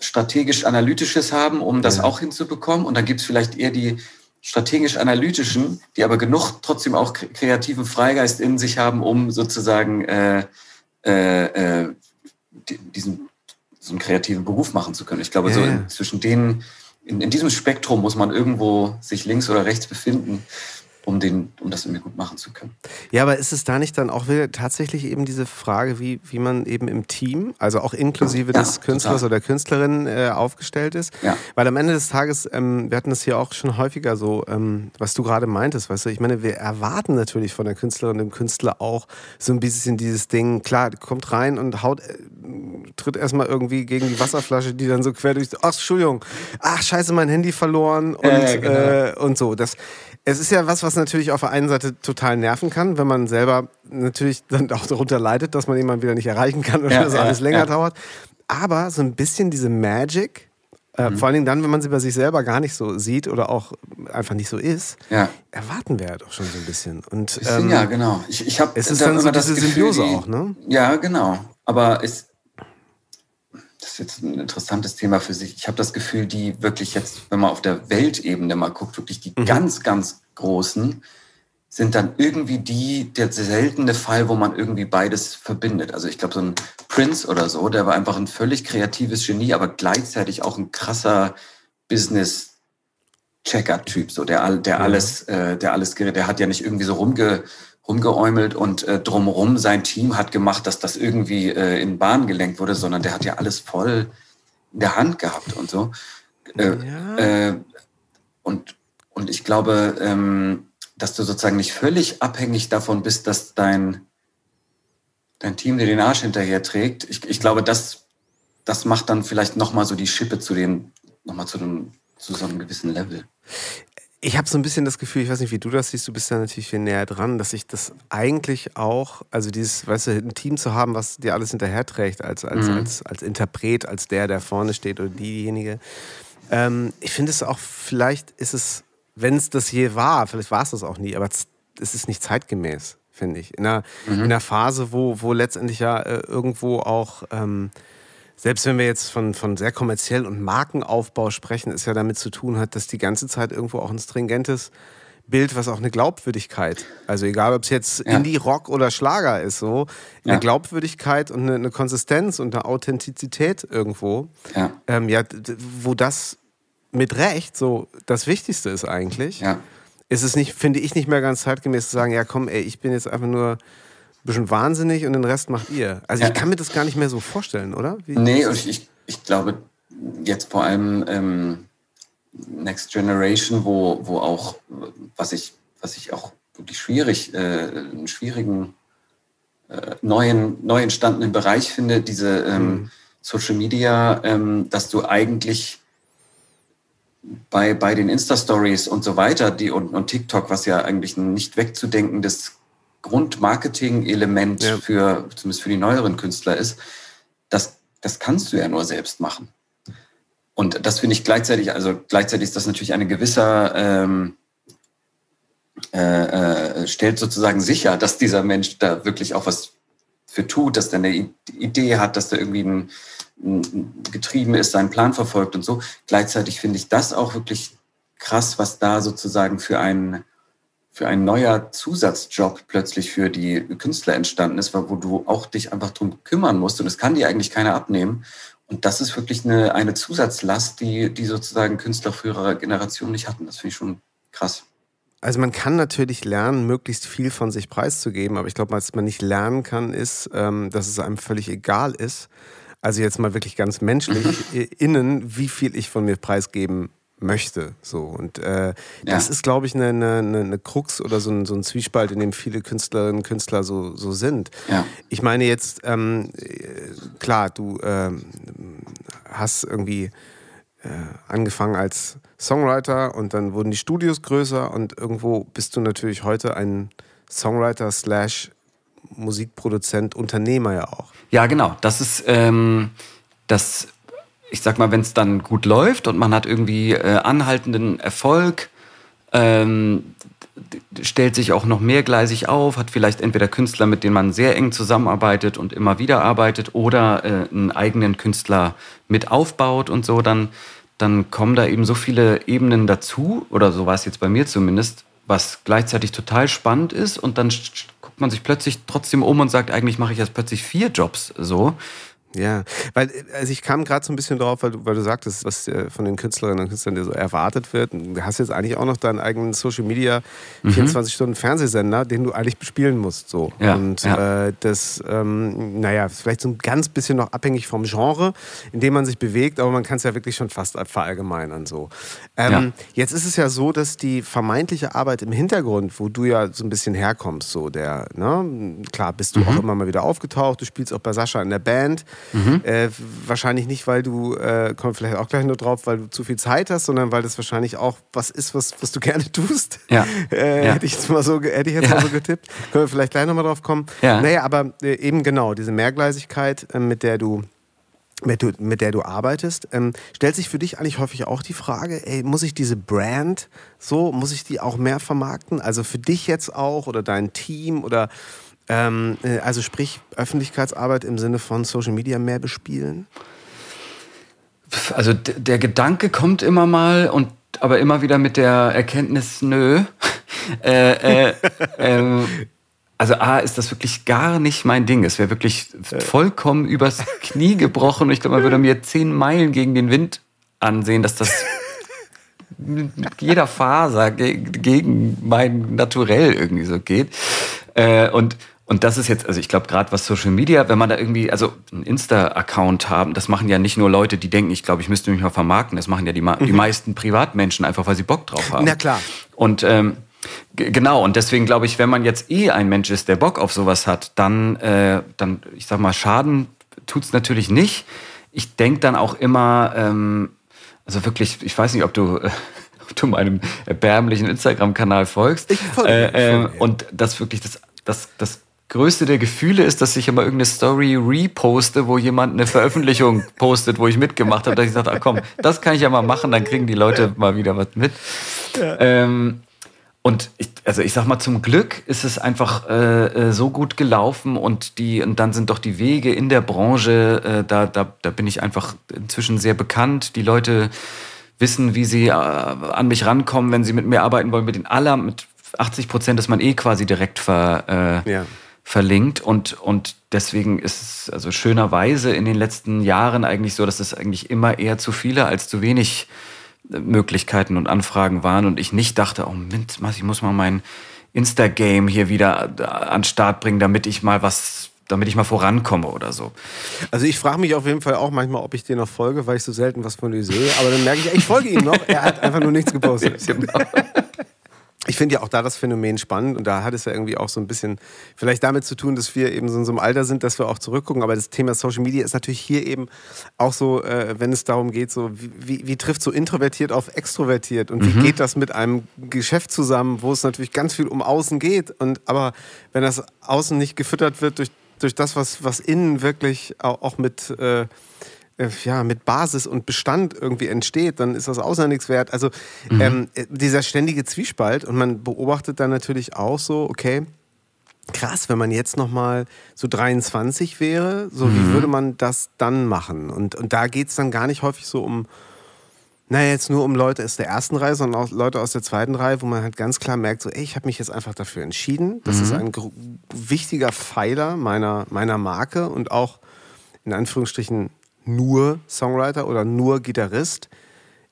strategisch-analytisches haben, um das ja. auch hinzubekommen. Und dann gibt es vielleicht eher die, strategisch-analytischen, die aber genug trotzdem auch kreativen Freigeist in sich haben, um sozusagen äh, äh, äh diesen so einen kreativen Beruf machen zu können. Ich glaube, ja. so in, zwischen denen, in, in, diesem Spektrum muss man irgendwo sich links oder rechts befinden um, den, um das irgendwie gut machen zu können. Ja, aber ist es da nicht dann auch wieder tatsächlich eben diese Frage, wie, wie man eben im Team, also auch inklusive ja, des Künstlers total. oder Künstlerin äh, aufgestellt ist? Ja. Weil am Ende des Tages, ähm, wir hatten das hier auch schon häufiger so, ähm, was du gerade meintest, weißt du, ich meine, wir erwarten natürlich von der Künstlerin und dem Künstler auch so ein bisschen dieses Ding, klar, kommt rein und haut, äh, tritt erstmal irgendwie gegen die Wasserflasche, die dann so quer durch, ach, Entschuldigung, ach, scheiße, mein Handy verloren und, ja, genau. äh, und so. Das, es ist ja was, was natürlich auf der einen Seite total nerven kann, wenn man selber natürlich dann auch darunter leidet, dass man jemanden wieder nicht erreichen kann oder ja, dass ja, alles länger ja. dauert. Aber so ein bisschen diese Magic, äh, mhm. vor allen Dingen dann, wenn man sie bei sich selber gar nicht so sieht oder auch einfach nicht so ist, erwarten wir ja doch schon so ein bisschen. Und, ähm, ja, genau. Ich, ich hab es ist dann so diese Gefühl, Symbiose auch, ne? Ja, genau. Aber es, ist jetzt ein interessantes Thema für sich. Ich habe das Gefühl, die wirklich jetzt, wenn man auf der Weltebene mal guckt, wirklich die mhm. ganz, ganz großen, sind dann irgendwie die, der seltene Fall, wo man irgendwie beides verbindet. Also ich glaube, so ein Prince oder so, der war einfach ein völlig kreatives Genie, aber gleichzeitig auch ein krasser Business-Checker-Typ, so der, der alles, äh, der alles, der hat ja nicht irgendwie so rumge, rumgeäumelt und äh, drumherum sein Team hat gemacht, dass das irgendwie äh, in Bahn gelenkt wurde, sondern der hat ja alles voll in der Hand gehabt und so. Äh, ja. äh, und, und ich glaube, ähm, dass du sozusagen nicht völlig abhängig davon bist, dass dein, dein Team dir den Arsch hinterher trägt. Ich, ich glaube, das, das macht dann vielleicht nochmal so die Schippe zu den, nochmal zu, dem, zu so einem gewissen Level ich habe so ein bisschen das Gefühl, ich weiß nicht, wie du das siehst, du bist da natürlich viel näher dran, dass ich das eigentlich auch, also dieses, weißt du, ein Team zu haben, was dir alles hinterherträgt, als, als, mhm. als, als Interpret, als der, der vorne steht oder diejenige. Ähm, ich finde es auch, vielleicht ist es, wenn es das je war, vielleicht war es das auch nie, aber es ist nicht zeitgemäß, finde ich. In einer, mhm. in einer Phase, wo, wo letztendlich ja äh, irgendwo auch. Ähm, selbst wenn wir jetzt von, von sehr kommerziell und Markenaufbau sprechen, ist ja damit zu tun hat, dass die ganze Zeit irgendwo auch ein stringentes Bild, was auch eine Glaubwürdigkeit, also egal ob es jetzt ja. Indie, Rock oder Schlager ist, so eine ja. Glaubwürdigkeit und eine, eine, Konsistenz und eine Authentizität irgendwo, ja, ähm, ja wo das mit Recht so das Wichtigste ist eigentlich. Ja. Ist es nicht, finde ich, nicht mehr ganz zeitgemäß zu sagen, ja komm, ey, ich bin jetzt einfach nur bisschen wahnsinnig und den Rest macht ihr. Also ich kann mir das gar nicht mehr so vorstellen, oder? Wie, nee, und ich, ich glaube jetzt vor allem ähm, Next Generation, wo, wo auch, was ich, was ich auch wirklich schwierig, äh, einen schwierigen, äh, neuen, neu entstandenen Bereich finde, diese ähm, mhm. Social Media, ähm, dass du eigentlich bei, bei den Insta-Stories und so weiter, die und, und TikTok, was ja eigentlich ein nicht wegzudenkendes Grundmarketing-Element ja. für, zumindest für die neueren Künstler ist, das, das kannst du ja nur selbst machen. Und das finde ich gleichzeitig, also gleichzeitig ist das natürlich eine gewisse, ähm, äh, äh, stellt sozusagen sicher, dass dieser Mensch da wirklich auch was für tut, dass der eine Idee hat, dass der irgendwie ein, ein getrieben ist, seinen Plan verfolgt und so. Gleichzeitig finde ich das auch wirklich krass, was da sozusagen für ein für ein neuer Zusatzjob plötzlich für die Künstler entstanden ist, wo du auch dich einfach drum kümmern musst und es kann dir eigentlich keiner abnehmen. Und das ist wirklich eine, eine Zusatzlast, die, die sozusagen Künstler früherer Generation nicht hatten. Das finde ich schon krass. Also man kann natürlich lernen, möglichst viel von sich preiszugeben, aber ich glaube, was man nicht lernen kann, ist, ähm, dass es einem völlig egal ist. Also jetzt mal wirklich ganz menschlich, innen, wie viel ich von mir preisgeben möchte. So. Und äh, ja. das ist, glaube ich, eine, eine, eine Krux oder so ein, so ein Zwiespalt, in dem viele Künstlerinnen und Künstler so, so sind. Ja. Ich meine jetzt, ähm, klar, du ähm, hast irgendwie äh, angefangen als Songwriter und dann wurden die Studios größer und irgendwo bist du natürlich heute ein Songwriter slash Musikproduzent, Unternehmer ja auch. Ja, genau. Das ist ähm, das ich sag mal, wenn es dann gut läuft und man hat irgendwie äh, anhaltenden Erfolg, ähm, stellt sich auch noch mehrgleisig auf, hat vielleicht entweder Künstler, mit denen man sehr eng zusammenarbeitet und immer wieder arbeitet, oder äh, einen eigenen Künstler mit aufbaut und so, dann, dann kommen da eben so viele Ebenen dazu, oder so war es jetzt bei mir zumindest, was gleichzeitig total spannend ist und dann guckt man sich plötzlich trotzdem um und sagt, eigentlich mache ich jetzt plötzlich vier Jobs so. Ja, weil also ich kam gerade so ein bisschen drauf, weil du, weil du sagtest, was äh, von den Künstlerinnen und Künstlern dir so erwartet wird. Du hast jetzt eigentlich auch noch deinen eigenen Social Media mhm. 24 Stunden Fernsehsender, den du eigentlich bespielen musst. So. Ja, und ja. Äh, das, ähm, naja, vielleicht so ein ganz bisschen noch abhängig vom Genre, in dem man sich bewegt, aber man kann es ja wirklich schon fast verallgemeinern. So. Ähm, ja. Jetzt ist es ja so, dass die vermeintliche Arbeit im Hintergrund, wo du ja so ein bisschen herkommst, so der, ne, klar bist du mhm. auch immer mal wieder aufgetaucht, du spielst auch bei Sascha in der Band. Mhm. Äh, wahrscheinlich nicht, weil du, äh, kommt vielleicht auch gleich nur drauf, weil du zu viel Zeit hast, sondern weil das wahrscheinlich auch was ist, was, was du gerne tust. Ja. Äh, ja. Hätte ich jetzt mal so, hätte ich jetzt ja. mal so getippt. Können wir vielleicht gleich nochmal drauf kommen. Ja. Naja, aber äh, eben genau, diese Mehrgleisigkeit, äh, mit der du mit, du, mit der du arbeitest, ähm, stellt sich für dich eigentlich häufig auch die Frage, ey, muss ich diese Brand so, muss ich die auch mehr vermarkten? Also für dich jetzt auch oder dein Team oder ähm, äh, also sprich Öffentlichkeitsarbeit im Sinne von Social Media mehr bespielen? Also der Gedanke kommt immer mal und aber immer wieder mit der Erkenntnis, nö. äh, äh, ähm, also A, ist das wirklich gar nicht mein Ding. Es wäre wirklich vollkommen übers Knie gebrochen. Ich glaube, man würde mir zehn Meilen gegen den Wind ansehen, dass das mit jeder Faser gegen mein Naturell irgendwie so geht. Äh, und, und das ist jetzt, also ich glaube, gerade was Social Media, wenn man da irgendwie, also einen Insta-Account haben, das machen ja nicht nur Leute, die denken, ich glaube, ich müsste mich mal vermarkten, das machen ja die, mhm. die meisten Privatmenschen einfach, weil sie Bock drauf haben. Na klar. Und ähm, genau, und deswegen glaube ich, wenn man jetzt eh ein Mensch ist, der Bock auf sowas hat, dann, äh, dann ich sag mal, Schaden tut's natürlich nicht. Ich denke dann auch immer, ähm, also wirklich, ich weiß nicht, ob du. Äh, ob du meinem erbärmlichen Instagram-Kanal folgst. Ich folge. Äh, äh, und das wirklich das, das, das größte der Gefühle ist, dass ich immer irgendeine Story reposte, wo jemand eine Veröffentlichung postet, wo ich mitgemacht habe, dass ich sage, ach komm, das kann ich ja mal machen, dann kriegen die Leute mal wieder was mit. Ja. Ähm, und ich, also ich sag mal, zum Glück ist es einfach äh, äh, so gut gelaufen und die, und dann sind doch die Wege in der Branche, äh, da, da, da bin ich einfach inzwischen sehr bekannt. Die Leute wissen, wie sie äh, an mich rankommen, wenn sie mit mir arbeiten wollen. Mit den aller, mit 80 Prozent ist man eh quasi direkt ver, äh, ja. Verlinkt. Und, und deswegen ist es also schönerweise in den letzten Jahren eigentlich so, dass es eigentlich immer eher zu viele als zu wenig äh, Möglichkeiten und Anfragen waren. Und ich nicht dachte, oh Mint, ich muss mal mein Insta-Game hier wieder äh, an Start bringen, damit ich mal was damit ich mal vorankomme oder so. Also ich frage mich auf jeden Fall auch manchmal, ob ich dir noch folge, weil ich so selten was von dir sehe. Aber dann merke ich, ich folge ihm noch. Er hat einfach nur nichts gepostet. genau. Ich finde ja auch da das Phänomen spannend und da hat es ja irgendwie auch so ein bisschen vielleicht damit zu tun, dass wir eben so in so einem Alter sind, dass wir auch zurückgucken. Aber das Thema Social Media ist natürlich hier eben auch so, äh, wenn es darum geht, so wie, wie, wie, trifft so introvertiert auf extrovertiert und wie mhm. geht das mit einem Geschäft zusammen, wo es natürlich ganz viel um Außen geht. Und aber wenn das Außen nicht gefüttert wird durch durch das, was, was innen wirklich auch mit, äh, äh, ja, mit Basis und Bestand irgendwie entsteht, dann ist das außer nichts wert. Also mhm. ähm, dieser ständige Zwiespalt und man beobachtet dann natürlich auch so, okay, krass, wenn man jetzt nochmal so 23 wäre, so mhm. wie würde man das dann machen? Und, und da geht es dann gar nicht häufig so um naja, jetzt nur um Leute aus der ersten Reihe, sondern auch Leute aus der zweiten Reihe, wo man halt ganz klar merkt, so, ey, ich habe mich jetzt einfach dafür entschieden. Das mhm. ist ein wichtiger Pfeiler meiner, meiner Marke und auch in Anführungsstrichen nur Songwriter oder nur Gitarrist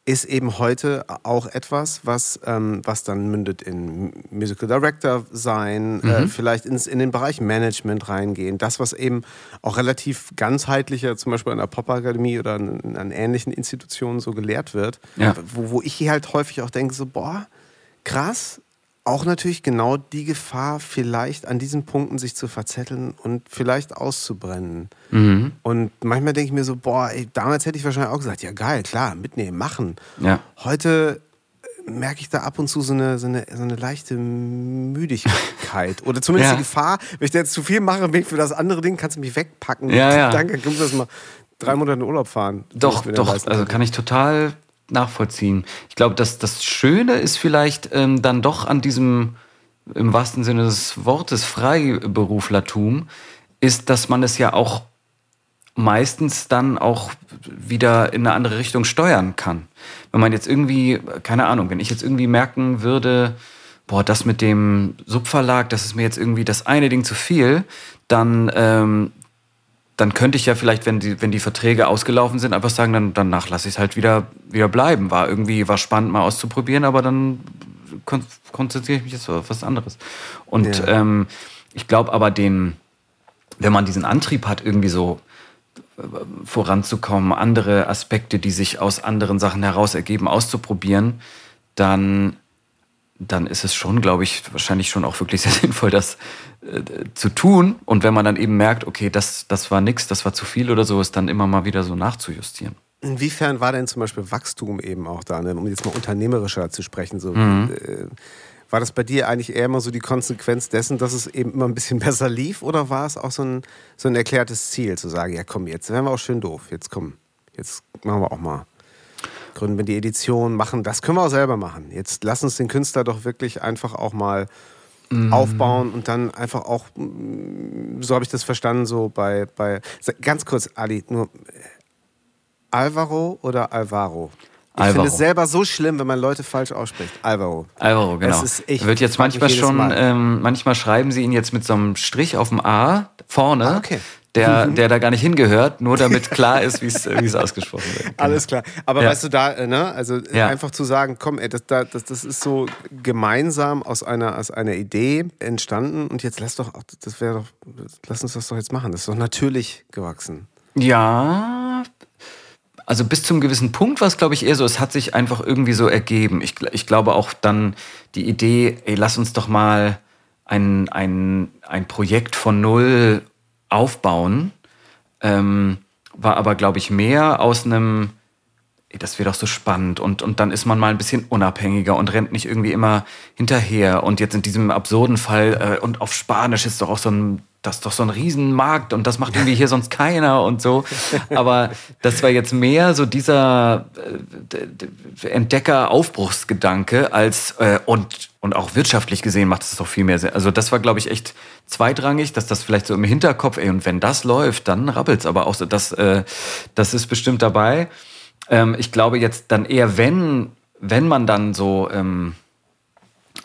ist eben heute auch etwas, was, ähm, was dann mündet in Musical Director sein, äh, mhm. äh, vielleicht ins, in den Bereich Management reingehen. Das, was eben auch relativ ganzheitlicher, zum Beispiel an der Popakademie oder an, an, ähnlichen Institutionen so gelehrt wird. Ja. Wo, wo ich hier halt häufig auch denke, so, boah, krass, auch natürlich genau die Gefahr, vielleicht an diesen Punkten sich zu verzetteln und vielleicht auszubrennen. Mhm. Und manchmal denke ich mir so, boah, ey, damals hätte ich wahrscheinlich auch gesagt, ja geil, klar, mitnehmen, machen. Ja. Heute äh, merke ich da ab und zu so eine, so eine, so eine leichte Müdigkeit. Oder zumindest ja. die Gefahr, wenn ich da jetzt zu viel mache, bin ich für das andere Ding, kannst du mich wegpacken. Ja, ja. Danke, du das mal drei Monate in Urlaub fahren. Doch, doch, also kann ich total nachvollziehen. Ich glaube, dass das Schöne ist vielleicht ähm, dann doch an diesem, im wahrsten Sinne des Wortes, Freiberuflertum, ist, dass man es ja auch meistens dann auch wieder in eine andere Richtung steuern kann. Wenn man jetzt irgendwie, keine Ahnung, wenn ich jetzt irgendwie merken würde, boah, das mit dem Subverlag, das ist mir jetzt irgendwie das eine Ding zu viel, dann, ähm, dann könnte ich ja vielleicht, wenn die, wenn die Verträge ausgelaufen sind, einfach sagen, dann, danach lasse ich es halt wieder, wieder bleiben. War irgendwie, war spannend mal auszuprobieren, aber dann kon konzentriere ich mich jetzt auf was anderes. Und ja. ähm, ich glaube aber den, wenn man diesen Antrieb hat, irgendwie so äh, voranzukommen, andere Aspekte, die sich aus anderen Sachen heraus ergeben, auszuprobieren, dann dann ist es schon, glaube ich, wahrscheinlich schon auch wirklich sehr sinnvoll, das äh, zu tun. Und wenn man dann eben merkt, okay, das, das war nix, das war zu viel oder so, ist dann immer mal wieder so nachzujustieren. Inwiefern war denn zum Beispiel Wachstum eben auch da, ne? um jetzt mal unternehmerischer zu sprechen? So, mhm. äh, war das bei dir eigentlich eher immer so die Konsequenz dessen, dass es eben immer ein bisschen besser lief? Oder war es auch so ein, so ein erklärtes Ziel, zu sagen, ja komm, jetzt wären wir auch schön doof, jetzt komm, jetzt machen wir auch mal gründen wir die Edition, machen, das können wir auch selber machen. Jetzt lass uns den Künstler doch wirklich einfach auch mal mm. aufbauen und dann einfach auch, so habe ich das verstanden, so bei, bei ganz kurz, Ali, nur äh, Alvaro oder Alvaro? Ich finde es selber so schlimm, wenn man Leute falsch ausspricht. Alvaro. Alvaro, genau. Ist, ich Wird jetzt manchmal schon, ähm, manchmal schreiben sie ihn jetzt mit so einem Strich auf dem A vorne. Ah, okay der, mhm. der da gar nicht hingehört, nur damit klar ist, wie es ausgesprochen wird. Genau. Alles klar. Aber ja. weißt du, da, äh, ne, also äh, ja. einfach zu sagen, komm, ey, das, das, das ist so gemeinsam aus einer, aus einer Idee entstanden und jetzt lass doch, das wäre doch, lass uns das doch jetzt machen. Das ist doch natürlich gewachsen. Ja, also bis zum gewissen Punkt war es, glaube ich, eher so, es hat sich einfach irgendwie so ergeben. Ich, ich glaube auch dann die Idee, ey, lass uns doch mal ein, ein, ein Projekt von null aufbauen, ähm, war aber, glaube ich, mehr aus einem, das wäre doch so spannend und, und dann ist man mal ein bisschen unabhängiger und rennt nicht irgendwie immer hinterher. Und jetzt in diesem absurden Fall, äh, und auf Spanisch ist doch auch so ein, das ist doch so ein Riesenmarkt und das macht irgendwie hier sonst keiner und so. Aber das war jetzt mehr so dieser äh, Entdecker-Aufbruchsgedanke als äh, und und auch wirtschaftlich gesehen macht es doch viel mehr Sinn. Also das war, glaube ich, echt zweitrangig, dass das vielleicht so im Hinterkopf, ey, und wenn das läuft, dann rabbelt's aber auch so. Das, äh, das ist bestimmt dabei. Ähm, ich glaube jetzt dann eher, wenn, wenn man dann so ähm,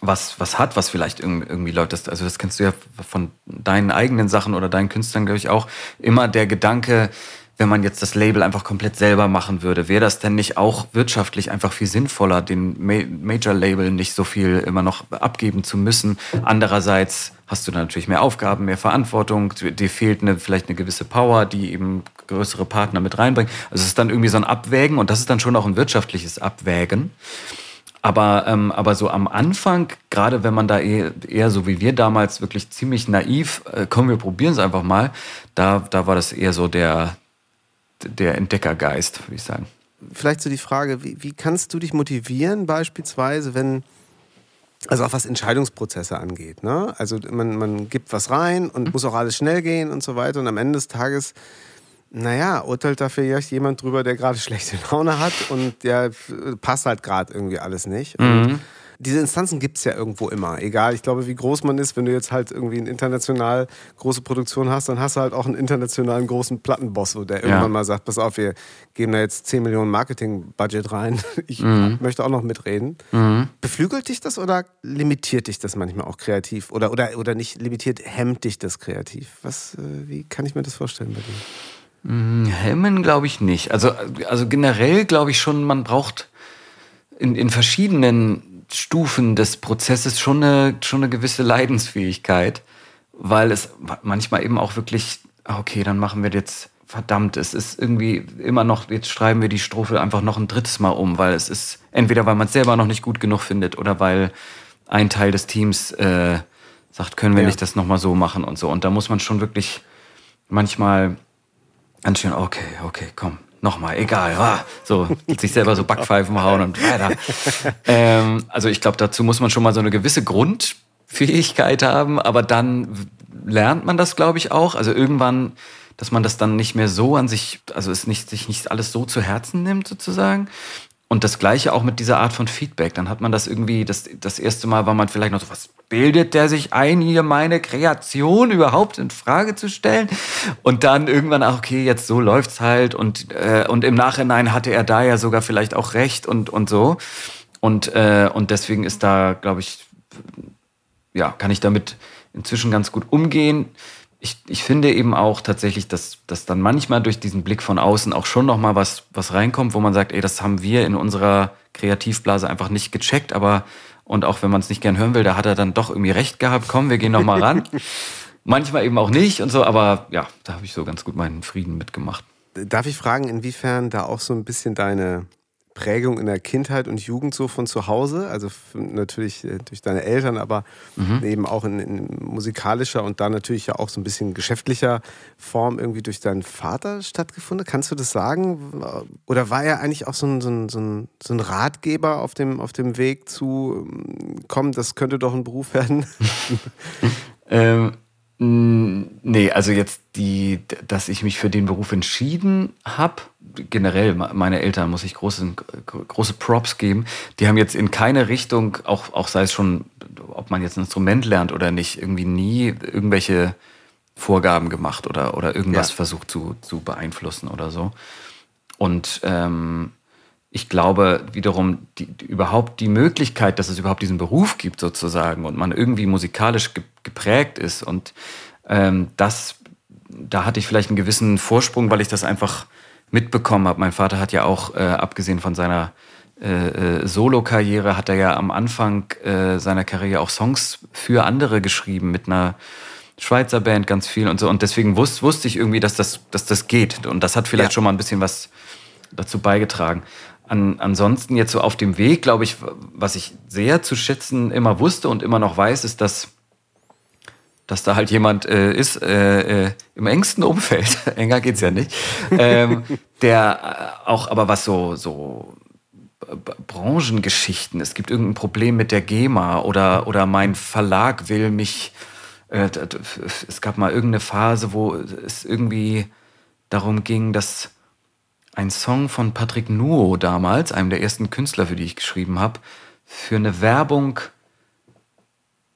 was, was hat, was vielleicht irgendwie Leute, das, also das kennst du ja von deinen eigenen Sachen oder deinen Künstlern, glaube ich, auch, immer der Gedanke, wenn man jetzt das Label einfach komplett selber machen würde, wäre das denn nicht auch wirtschaftlich einfach viel sinnvoller, den Major-Label nicht so viel immer noch abgeben zu müssen? Andererseits hast du dann natürlich mehr Aufgaben, mehr Verantwortung, dir fehlt eine, vielleicht eine gewisse Power, die eben größere Partner mit reinbringt. Also es ist dann irgendwie so ein Abwägen und das ist dann schon auch ein wirtschaftliches Abwägen. Aber, ähm, aber so am Anfang, gerade wenn man da eher, eher so wie wir damals wirklich ziemlich naiv, äh, komm, wir probieren es einfach mal, da, da war das eher so der, der Entdeckergeist, würde ich sagen. Vielleicht so die Frage, wie, wie kannst du dich motivieren, beispielsweise, wenn, also auch was Entscheidungsprozesse angeht. Ne? Also man, man gibt was rein und mhm. muss auch alles schnell gehen und so weiter. Und am Ende des Tages, naja, urteilt da vielleicht jemand drüber, der gerade schlechte Laune hat und der passt halt gerade irgendwie alles nicht. Mhm diese Instanzen gibt es ja irgendwo immer. Egal, ich glaube, wie groß man ist, wenn du jetzt halt irgendwie eine international große Produktion hast, dann hast du halt auch einen internationalen großen Plattenboss, der ja. irgendwann mal sagt, pass auf, wir geben da jetzt 10 Millionen Marketing-Budget rein. Ich mhm. möchte auch noch mitreden. Mhm. Beflügelt dich das oder limitiert dich das manchmal auch kreativ? Oder, oder, oder nicht limitiert, hemmt dich das kreativ? Was, äh, wie kann ich mir das vorstellen bei dir? Mhm, hemmen glaube ich nicht. Also, also generell glaube ich schon, man braucht in, in verschiedenen Stufen des Prozesses schon eine, schon eine gewisse Leidensfähigkeit, weil es manchmal eben auch wirklich, ah, okay, dann machen wir jetzt, verdammt, es ist irgendwie immer noch, jetzt schreiben wir die Strophe einfach noch ein drittes Mal um, weil es ist entweder, weil man es selber noch nicht gut genug findet oder weil ein Teil des Teams äh, sagt, können wir ja. nicht das nochmal so machen und so. Und da muss man schon wirklich manchmal ganz schön, okay, okay, komm, nochmal, egal, ah, so sich selber so Backpfeifen hauen und weiter. Ähm, also ich glaube, dazu muss man schon mal so eine gewisse Grundfähigkeit haben, aber dann lernt man das, glaube ich, auch. Also irgendwann, dass man das dann nicht mehr so an sich, also es nicht, sich nicht alles so zu Herzen nimmt, sozusagen. Und das Gleiche auch mit dieser Art von Feedback. Dann hat man das irgendwie, das, das erste Mal war man vielleicht noch so, was bildet der sich ein, hier meine Kreation überhaupt in Frage zu stellen? Und dann irgendwann auch, okay, jetzt so läuft's halt. Und, äh, und im Nachhinein hatte er da ja sogar vielleicht auch recht und, und so. Und, äh, und deswegen ist da, glaube ich, ja, kann ich damit inzwischen ganz gut umgehen ich, ich finde eben auch tatsächlich, dass, dass dann manchmal durch diesen Blick von außen auch schon nochmal was, was reinkommt, wo man sagt, ey, das haben wir in unserer Kreativblase einfach nicht gecheckt, aber und auch wenn man es nicht gern hören will, da hat er dann doch irgendwie recht gehabt, komm, wir gehen nochmal ran. manchmal eben auch nicht und so, aber ja, da habe ich so ganz gut meinen Frieden mitgemacht. Darf ich fragen, inwiefern da auch so ein bisschen deine Prägung in der Kindheit und Jugend so von zu Hause, also natürlich äh, durch deine Eltern, aber mhm. eben auch in, in, musikalischer und dann natürlich ja auch so ein bisschen geschäftlicher Form irgendwie durch deinen Vater stattgefunden. Kannst du das sagen? Oder war er eigentlich auch so ein, so ein, so ein, so ein Ratgeber auf dem, auf dem Weg zu, ähm, komm, das könnte doch ein Beruf werden? ähm, Nee, also jetzt die, dass ich mich für den Beruf entschieden habe, generell meine Eltern muss ich große, große Props geben. Die haben jetzt in keine Richtung, auch, auch sei es schon, ob man jetzt ein Instrument lernt oder nicht, irgendwie nie irgendwelche Vorgaben gemacht oder, oder irgendwas ja. versucht zu, zu beeinflussen oder so. Und ähm, ich glaube wiederum, die, die, überhaupt die Möglichkeit, dass es überhaupt diesen Beruf gibt sozusagen und man irgendwie musikalisch geprägt ist und ähm, das, da hatte ich vielleicht einen gewissen Vorsprung, weil ich das einfach mitbekommen habe. Mein Vater hat ja auch, äh, abgesehen von seiner äh, äh, Solo-Karriere, hat er ja am Anfang äh, seiner Karriere auch Songs für andere geschrieben mit einer Schweizer Band ganz viel und so. Und deswegen wusste, wusste ich irgendwie, dass das, dass das geht. Und das hat vielleicht ja. schon mal ein bisschen was dazu beigetragen. An, ansonsten jetzt so auf dem Weg, glaube ich, was ich sehr zu schätzen immer wusste und immer noch weiß, ist, dass dass da halt jemand äh, ist äh, äh, im engsten Umfeld, enger geht's ja nicht, ähm, der äh, auch aber was so so Branchengeschichten, es gibt irgendein Problem mit der GEMA oder oder mein Verlag will mich äh, es gab mal irgendeine Phase, wo es irgendwie darum ging, dass ein Song von Patrick Nuo damals, einem der ersten Künstler, für die ich geschrieben habe, für eine Werbung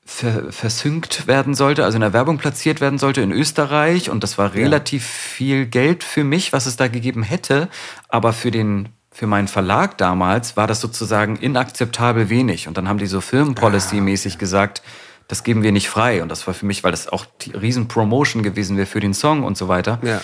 ver versynkt werden sollte, also in der Werbung platziert werden sollte in Österreich. Und das war relativ ja. viel Geld für mich, was es da gegeben hätte. Aber für den für meinen Verlag damals war das sozusagen inakzeptabel wenig. Und dann haben die so Firmenpolicy-mäßig gesagt, das geben wir nicht frei. Und das war für mich, weil das auch die Riesen-Promotion gewesen wäre für den Song und so weiter. Ja.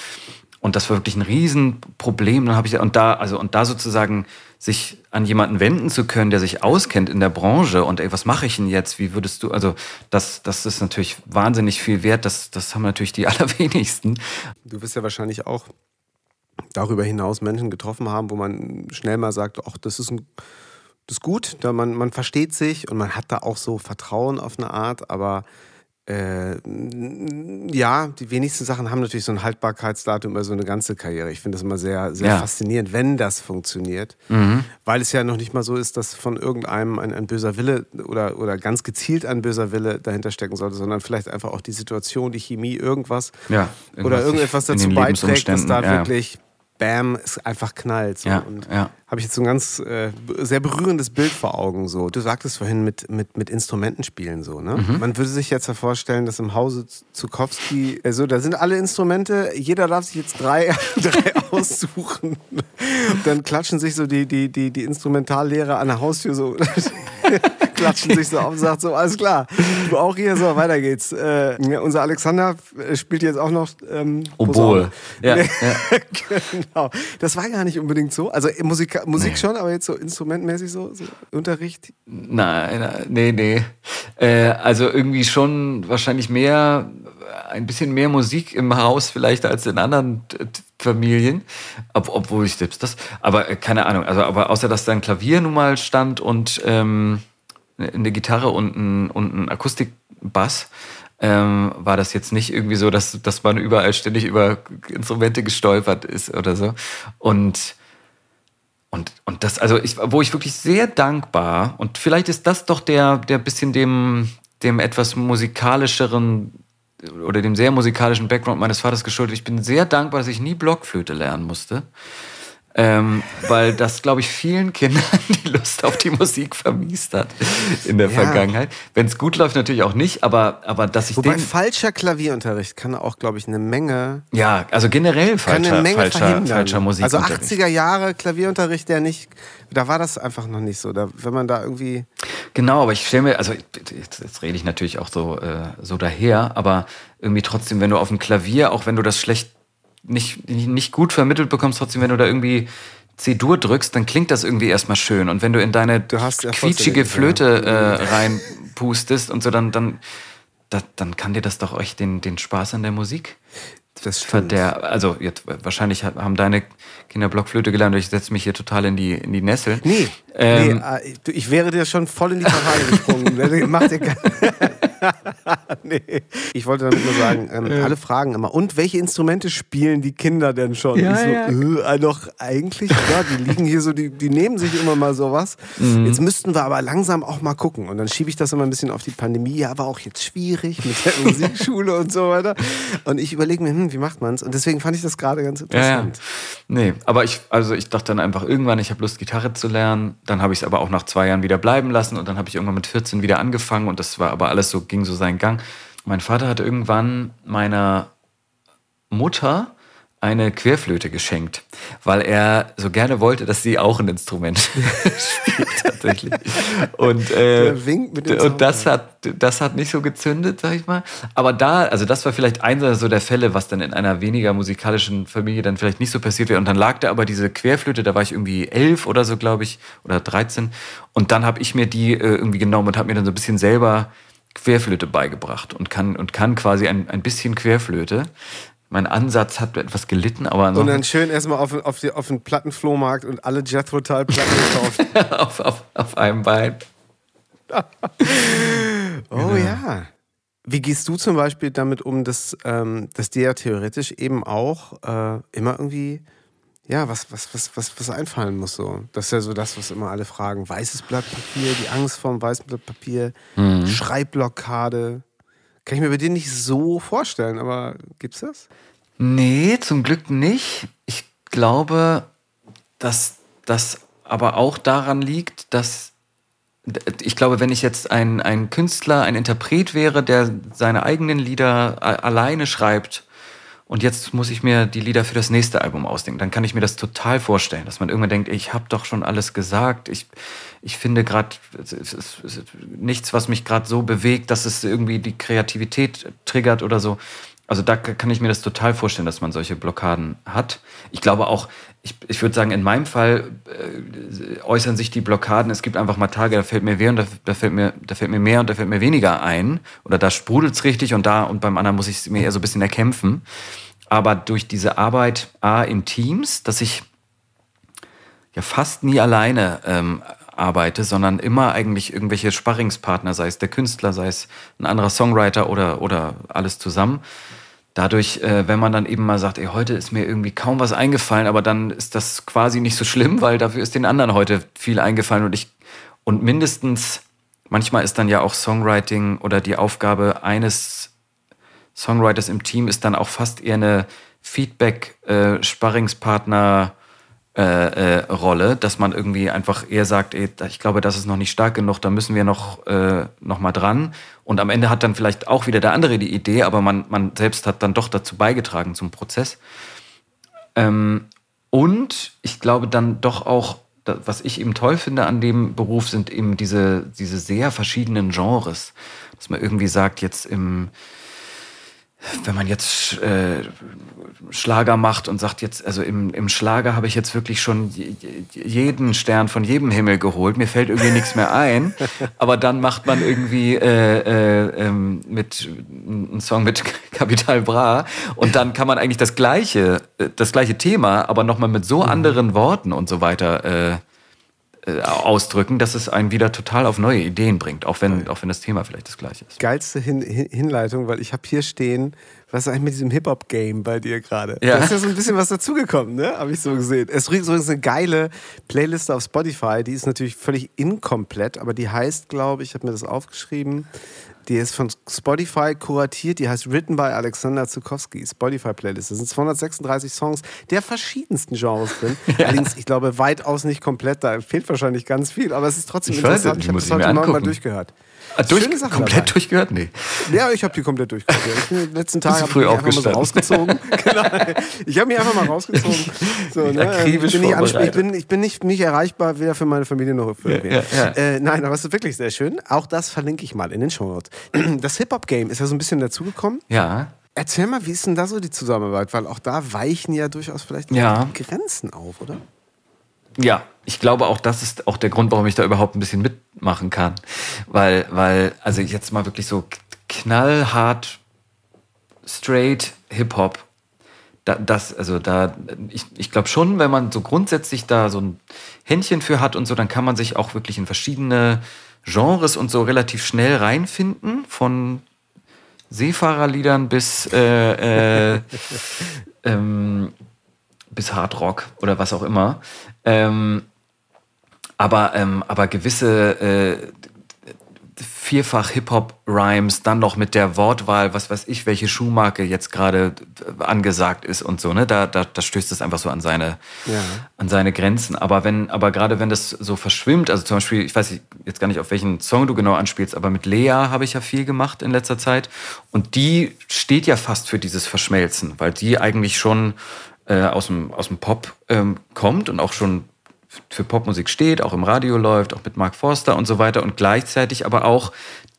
Und das war wirklich ein Riesenproblem. Dann habe ich und da also und da sozusagen sich an jemanden wenden zu können, der sich auskennt in der Branche und ey, was mache ich denn jetzt? Wie würdest du also das das ist natürlich wahnsinnig viel wert. Das das haben natürlich die allerwenigsten. Du wirst ja wahrscheinlich auch darüber hinaus Menschen getroffen haben, wo man schnell mal sagt, ach, das ist ein das ist gut, da man, man versteht sich und man hat da auch so Vertrauen auf eine Art, aber äh, ja, die wenigsten Sachen haben natürlich so ein Haltbarkeitsdatum über so eine ganze Karriere. Ich finde das immer sehr, sehr Ja. faszinierend, wenn das funktioniert. Mhm. Weil es ja noch nicht mal so ist, dass von irgendeinem ein, ein böser Wille oder, oder ganz gezielt ein böser Wille dahinter stecken sollte, sondern vielleicht einfach auch die Situation, die Chemie, irgendwas Ja, oder irgendetwas dazu beiträgt, dass da ja. wirklich Bam, es einfach knallt. So. Ja, Und ja. habe ich jetzt so ein ganz äh, sehr berührendes Bild vor Augen. So. Du sagtest vorhin mit, mit, mit Instrumenten spielen. So, ne? Mhm. Man würde sich jetzt vorstellen, dass im Hause Zukowski, also da sind alle Instrumente, jeder darf sich jetzt drei, drei aussuchen. Dann klatschen sich so die, die, die, die Instrumentallehrer an der Haustür so. klatschen sich so auf und sagt so, alles klar, du auch hier, so, weiter geht's. Äh, unser Alexander äh, spielt jetzt auch noch ähm, Oboe. Ja, Nee. ja. genau. Das war gar nicht unbedingt so. Also äh, Musik, Musik schon, aber jetzt so instrumentmäßig so, so Unterricht. Nein, nee, nee. Äh, also irgendwie schon wahrscheinlich mehr, ein bisschen mehr Musik im Haus vielleicht als in anderen Familien. Ob, obwohl ich selbst das, aber äh, keine Ahnung. Also, aber außer dass da ein Klavier nun mal stand und ähm, eine Gitarre und ein, und ein Akustikbass, ähm, war das jetzt nicht irgendwie so, dass, dass man überall ständig über Instrumente gestolpert ist oder so. Und und, und das, also ich, wo ich wirklich sehr dankbar, und vielleicht ist das doch der, der bisschen dem, dem etwas musikalischeren oder dem sehr musikalischen Background meines Vaters geschuldet. Ich bin sehr dankbar, dass ich nie Blockflöte lernen musste. Ähm, weil das, glaube ich, vielen Kindern die Lust auf die Musik vermiest hat in der Ja. Vergangenheit. Wenn es gut läuft, natürlich auch nicht, aber, aber dass ich Wobei den. falscher Klavierunterricht kann auch, glaube ich, eine Menge, Ja, also generell falscher, falscher, verhindern. falscher also Musikunterricht. 80er Jahre Klavierunterricht, der nicht, da war das einfach noch nicht so. Da, wenn man da irgendwie, Genau, aber ich stelle mir, also jetzt, jetzt rede ich natürlich auch so, äh, so daher, aber irgendwie trotzdem, wenn du auf dem Klavier, auch wenn du das schlecht nicht, nicht gut vermittelt bekommst, trotzdem, wenn du da irgendwie C-Dur drückst, dann klingt das irgendwie erstmal schön. Und wenn du in deine Du hast quietschige Flöte äh, reinpustest und so, dann, dann, da, dann kann dir das doch echt den, den Spaß an der Musik das verder also jetzt wahrscheinlich haben deine Kinder Blockflöte gelernt ich setze mich hier total in die, in die Nessel. Nee, Ähm, nee äh, ich wäre dir schon voll in die Parade gesprungen. Mach dir nee. Ich wollte damit nur sagen, ähm, alle fragen immer, und welche Instrumente spielen die Kinder denn schon? Ja, so, ja. äh, doch eigentlich, ja, die liegen hier so, die, die nehmen sich immer mal sowas. Mhm. Jetzt müssten wir aber langsam auch mal gucken. Und dann schiebe ich das immer ein bisschen auf die Pandemie, ja, aber auch jetzt schwierig mit der Musikschule und so weiter. Und ich überlege mir, hm, wie macht man's? Und deswegen fand ich das gerade ganz Ja, ja. interessant. Nee, aber ich, also ich dachte dann einfach irgendwann, ich habe Lust, Gitarre zu lernen. Dann habe ich es aber auch nach zwei Jahren wieder bleiben lassen und dann habe ich irgendwann mit 14 wieder angefangen und das war aber alles so, ging so seinen Gang. Mein Vater hat irgendwann meiner Mutter eine Querflöte geschenkt, weil er so gerne wollte, dass sie auch ein Instrument spielt tatsächlich. Und, äh, und das hat, das hat nicht so gezündet, sag ich mal. Aber da, also das war vielleicht einer so der Fälle, was dann in einer weniger musikalischen Familie dann vielleicht nicht so passiert wäre. Und dann lag da aber diese Querflöte, da war ich irgendwie elf oder so, glaube ich, oder 13. Und dann habe ich mir die äh, irgendwie genommen und habe mir dann so ein bisschen selber Querflöte beigebracht und kann, und kann quasi ein, ein bisschen Querflöte. Mein Ansatz hat etwas gelitten, aber Und dann schön erstmal auf, auf, die, auf den Plattenflohmarkt und alle Jethro Tull Platten gekauft. auf, auf, auf einem Bein. Oh ja. Wie gehst du zum Beispiel damit um, dass, ähm, dass dir ja theoretisch eben auch äh, immer irgendwie, ja, was, was, was, was, was einfallen muss so? Das ist ja so das, was immer alle fragen. Weißes Blatt Papier, die Angst vor dem weißen Blatt Papier, Schreibblockade. Kann ich mir bei dir nicht so vorstellen, aber gibt's das? Nee, zum Glück nicht. Ich glaube, dass das aber auch daran liegt, dass ich glaube, wenn ich jetzt ein, ein Künstler, ein Interpret wäre, der seine eigenen Lieder alleine schreibt und jetzt muss ich mir die Lieder für das nächste Album ausdenken. Dann kann ich mir das total vorstellen, dass man irgendwann denkt, ich habe doch schon alles gesagt. Ich, ich finde gerade nichts, was mich gerade so bewegt, dass es irgendwie die Kreativität triggert oder so. Also da kann ich mir das total vorstellen, dass man solche Blockaden hat. Ich glaube auch, ich, ich würde sagen, in meinem Fall äh, äußern sich die Blockaden. Es gibt einfach mal Tage, da fällt mir mehr und da, da, fällt mir, da fällt mir mehr und da fällt mir weniger ein. Oder da sprudelt es richtig und da und beim anderen muss ich es mir eher so ein bisschen erkämpfen aber durch diese Arbeit A in Teams, dass ich ja fast nie alleine ähm, arbeite, sondern immer eigentlich irgendwelche Sparringspartner, sei es der Künstler, sei es ein anderer Songwriter oder, oder alles zusammen. Dadurch, äh, wenn man dann eben mal sagt, ey, heute ist mir irgendwie kaum was eingefallen, aber dann ist das quasi nicht so schlimm, weil dafür ist den anderen heute viel eingefallen. Und ich und mindestens manchmal ist dann ja auch Songwriting oder die Aufgabe eines Songwriters im Team ist dann auch fast eher eine Feedback-Sparringspartner- äh, äh, Rolle, dass man irgendwie einfach eher sagt, ey, ich glaube, das ist noch nicht stark genug, da müssen wir noch, äh, noch mal dran. Und am Ende hat dann vielleicht auch wieder der andere die Idee, aber man, man selbst hat dann doch dazu beigetragen zum Prozess. Ähm, und ich glaube dann doch auch, was ich eben toll finde an dem Beruf, sind eben diese, diese sehr verschiedenen Genres. Dass man irgendwie sagt, jetzt im wenn man jetzt äh, Schlager macht und sagt jetzt, also im, im Schlager habe ich jetzt wirklich schon jeden Stern von jedem Himmel geholt, mir fällt irgendwie nichts mehr ein, aber dann macht man irgendwie äh, äh, ähm, mit einen Song mit Capital Bra. Und dann kann man eigentlich das gleiche, äh, das gleiche Thema, aber nochmal mit so mhm. anderen Worten und so weiter äh, ausdrücken, dass es einen wieder total auf neue Ideen bringt, auch wenn, auch wenn das Thema vielleicht das gleiche ist. Geilste Hin Hinleitung, weil ich habe hier stehen, was ist eigentlich mit diesem Hip-Hop-Game bei dir gerade? Ja. Da ist ja so ein bisschen was dazugekommen, ne? Habe ich so gesehen. Es ist übrigens eine geile Playliste auf Spotify, die ist natürlich völlig inkomplett, aber die heißt, glaube ich, ich habe mir das aufgeschrieben, die ist von Spotify kuratiert, die heißt Written by Alexander Zukowski, Spotify-Playlist. Das sind 236 Songs der verschiedensten Genres drin. Ja. Allerdings, ich glaube, weitaus nicht komplett, da fehlt wahrscheinlich ganz viel, aber es ist trotzdem ich interessant. Weiß, ich habe das heute Morgen mal durchgehört. Ah, durch, komplett dabei. durchgehört? Nee. Ja, ich habe die komplett durchgehört. Ich bin den letzten Tag früh ich einfach mal so rausgezogen. genau. Ich habe mich einfach mal rausgezogen. So, ne? Akribisch ich, bin nicht ich, bin, ich bin nicht, nicht erreichbar, weder für meine Familie noch für ja, ja, ja. Äh, Nein, aber es ist wirklich sehr schön. Auch das verlinke ich mal in den Show Notes. Das Hip-Hop-Game ist ja so ein bisschen dazugekommen. Ja. Erzähl mal, wie ist denn da so die Zusammenarbeit? Weil auch da weichen ja durchaus vielleicht ja. Grenzen auf, oder? Ja, ich glaube auch, das ist auch der Grund, warum ich da überhaupt ein bisschen mitmachen kann. Weil, weil, also jetzt mal wirklich so knallhart, straight Hip-Hop. Da, das, also da, ich, ich glaube schon, wenn man so grundsätzlich da so ein Händchen für hat und so, dann kann man sich auch wirklich in verschiedene Genres und so relativ schnell reinfinden, von Seefahrerliedern bis äh, äh, ähm, bis Hardrock oder was auch immer. Ähm, aber, ähm, aber gewisse äh, vierfach Hip-Hop-Rhymes, dann noch mit der Wortwahl, was weiß ich, welche Schuhmarke jetzt gerade angesagt ist und so, ne? Da, da, da stößt es einfach so an seine, ja. an seine Grenzen. Aber wenn, aber gerade wenn das so verschwimmt, also zum Beispiel, ich weiß jetzt gar nicht, auf welchen Song du genau anspielst, aber mit Lea habe ich ja viel gemacht in letzter Zeit. Und die steht ja fast für dieses Verschmelzen, weil die eigentlich schon äh, aus, dem, aus dem Pop ähm, kommt und auch schon für Popmusik steht, auch im Radio läuft, auch mit Mark Forster und so weiter und gleichzeitig aber auch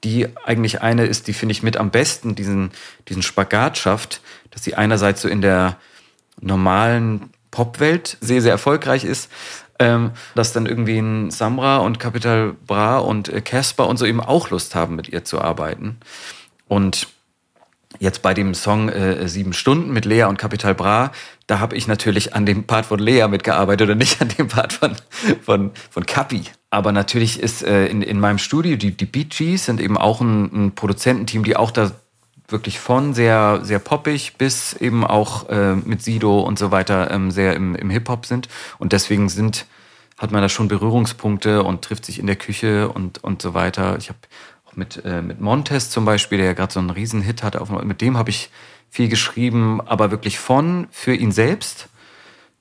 die eigentlich eine ist, die finde ich mit am besten diesen, diesen Spagat schafft, dass sie einerseits so in der normalen Popwelt sehr, sehr erfolgreich ist, ähm, dass dann irgendwie ein Samra und Capital Bra und äh, Casper und so eben auch Lust haben, mit ihr zu arbeiten. Und Jetzt bei dem Song äh, Sieben Stunden mit Lea und Capital Bra, da habe ich natürlich an dem Part von Lea mitgearbeitet und nicht an dem Part von, von, von Capi. Aber natürlich ist äh, in, in meinem Studio, die, die Beat Gs sind eben auch ein, ein Produzententeam, die auch da wirklich von sehr, sehr poppig bis eben auch äh, mit Sido und so weiter ähm, sehr im, im Hip-Hop sind. Und deswegen sind, hat man da schon Berührungspunkte und trifft sich in der Küche und, und so weiter. Ich habe mit, äh, mit Montes zum Beispiel, der ja gerade so einen Riesenhit hatte, auf, mit dem habe ich viel geschrieben, aber wirklich von für ihn selbst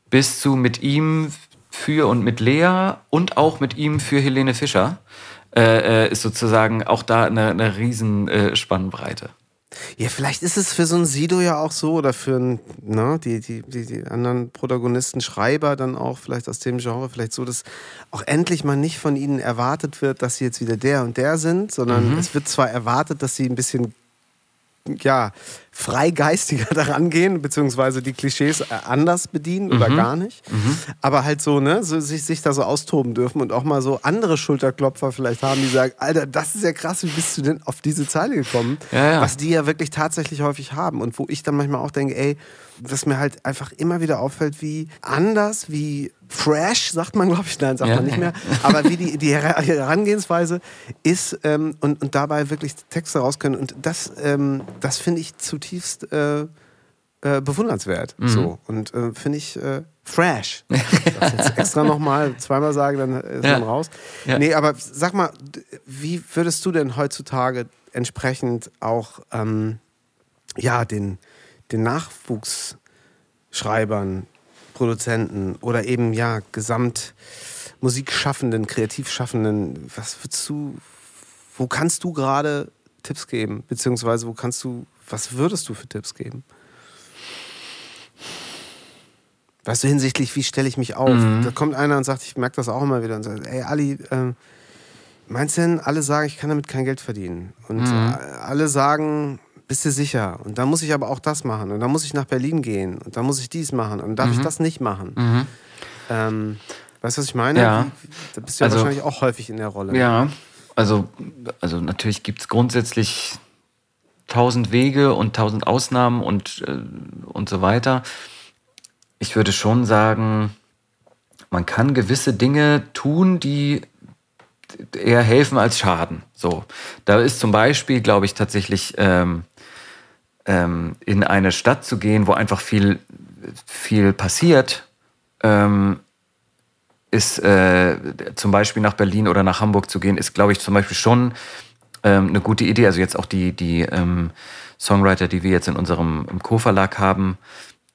bis zu mit ihm für und mit Lea und auch mit ihm für Helene Fischer äh, äh ist sozusagen auch da eine, eine riesen äh. Ja, vielleicht ist es für so ein Sido ja auch so oder für ein, ne, die, die, die, die anderen Protagonisten, Schreiber dann auch vielleicht aus dem Genre, vielleicht so, dass auch endlich mal nicht von ihnen erwartet wird, dass sie jetzt wieder der und der sind, sondern Mhm. es wird zwar erwartet, dass sie ein bisschen ja, freigeistiger daran gehen, beziehungsweise die Klischees äh, anders bedienen oder gar nicht. Aber halt so, ne, so, sich, sich da so austoben dürfen und auch mal so andere Schulterklopfer vielleicht haben, die sagen, Alter, das ist ja krass, wie bist du denn auf diese Zeile gekommen? Ja, ja. Was die ja wirklich tatsächlich häufig haben. Und wo ich dann manchmal auch denke, ey, was mir halt einfach immer wieder auffällt, wie anders, wie fresh, sagt man, glaube ich, nein, sagt Ja. man nicht mehr, aber wie die, die Her- Herangehensweise ist ähm, und, und dabei wirklich Texte raus können. Und das, ähm, das finde ich zutiefst äh, äh, bewundernswert. Mhm. So. Und äh, finde ich äh, fresh. Ich darf jetzt extra nochmal zweimal sagen, dann ist Ja. man raus. Ja. Nee, aber sag mal, wie würdest du denn heutzutage entsprechend auch ähm, ja, den, den Nachwuchsschreibern, Produzenten oder eben ja, Gesamt Musikschaffenden, Kreativschaffenden, was würdest du, wo kannst du gerade Tipps geben? Beziehungsweise wo kannst du, was würdest du für Tipps geben? Weißt du, hinsichtlich, wie stelle ich mich auf? Da kommt einer und sagt, ich merke das auch immer wieder und sagt, ey Ali, ähm, meinst du denn, alle sagen, ich kann damit kein Geld verdienen? Und äh, alle sagen, bist du sicher? Und dann muss ich aber auch das machen. Und dann muss ich nach Berlin gehen. Und dann muss ich dies machen. Und darf ich das nicht machen. Ähm, weißt du, was ich meine? Ja. Da bist du ja Also- wahrscheinlich auch häufig in der Rolle. Ja, also, also natürlich gibt es grundsätzlich tausend Wege und tausend Ausnahmen und, äh, und so weiter. Ich würde schon sagen, man kann gewisse Dinge tun, die eher helfen als schaden. So, da ist zum Beispiel, glaube ich, tatsächlich ähm, ähm, in eine Stadt zu gehen, wo einfach viel, viel passiert, ähm, ist äh, zum Beispiel nach Berlin oder nach Hamburg zu gehen, ist, glaube ich, zum Beispiel schon ähm, eine gute Idee. Also jetzt auch die, die ähm, Songwriter, die wir jetzt in unserem Co-Verlag haben,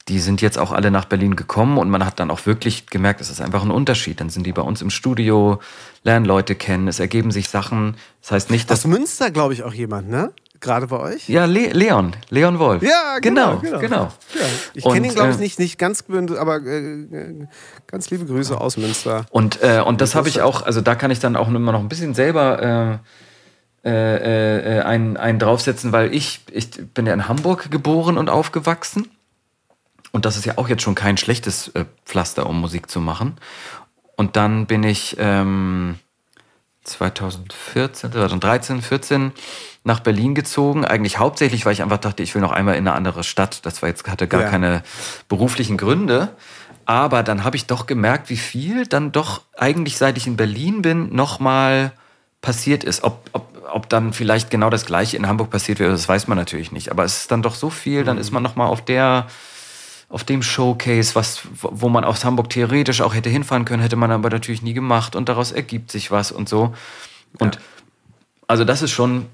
die sind jetzt auch alle nach Berlin gekommen und man hat dann auch wirklich gemerkt, es ist einfach ein Unterschied. Dann sind die bei uns im Studio, lernen Leute kennen, es ergeben sich Sachen. Das heißt nicht, dass Aus Münster, glaube ich, auch jemand, ne? Gerade bei euch? ja, Le Leon, Leon Wolf. Ja, genau, genau. genau. genau. Ja, ich kenne ihn, glaube ich, äh, nicht, nicht ganz, aber äh, ganz liebe Grüße aus Münster. Und, äh, und das habe ich auch, also da kann ich dann auch immer noch ein bisschen selber äh, äh, äh, einen, einen draufsetzen, weil ich, ich bin ja in Hamburg geboren und aufgewachsen. Und das ist ja auch jetzt schon kein schlechtes Pflaster, um Musik zu machen. Und dann bin ich ähm, 2014, 2013, 14 nach Berlin gezogen. Eigentlich hauptsächlich, weil ich einfach dachte, ich will noch einmal in eine andere Stadt. Das war jetzt, hatte gar Ja. keine beruflichen Gründe. Aber dann habe ich doch gemerkt, wie viel dann doch eigentlich, seit ich in Berlin bin, nochmal passiert ist. Ob, ob, ob dann vielleicht genau das Gleiche in Hamburg passiert wäre, das weiß man natürlich nicht. Aber es ist dann doch so viel, dann ist man nochmal auf der, auf dem Showcase, was, wo man aus Hamburg theoretisch auch hätte hinfahren können, hätte man aber natürlich nie gemacht und daraus ergibt sich was und so. Und also das ist schon,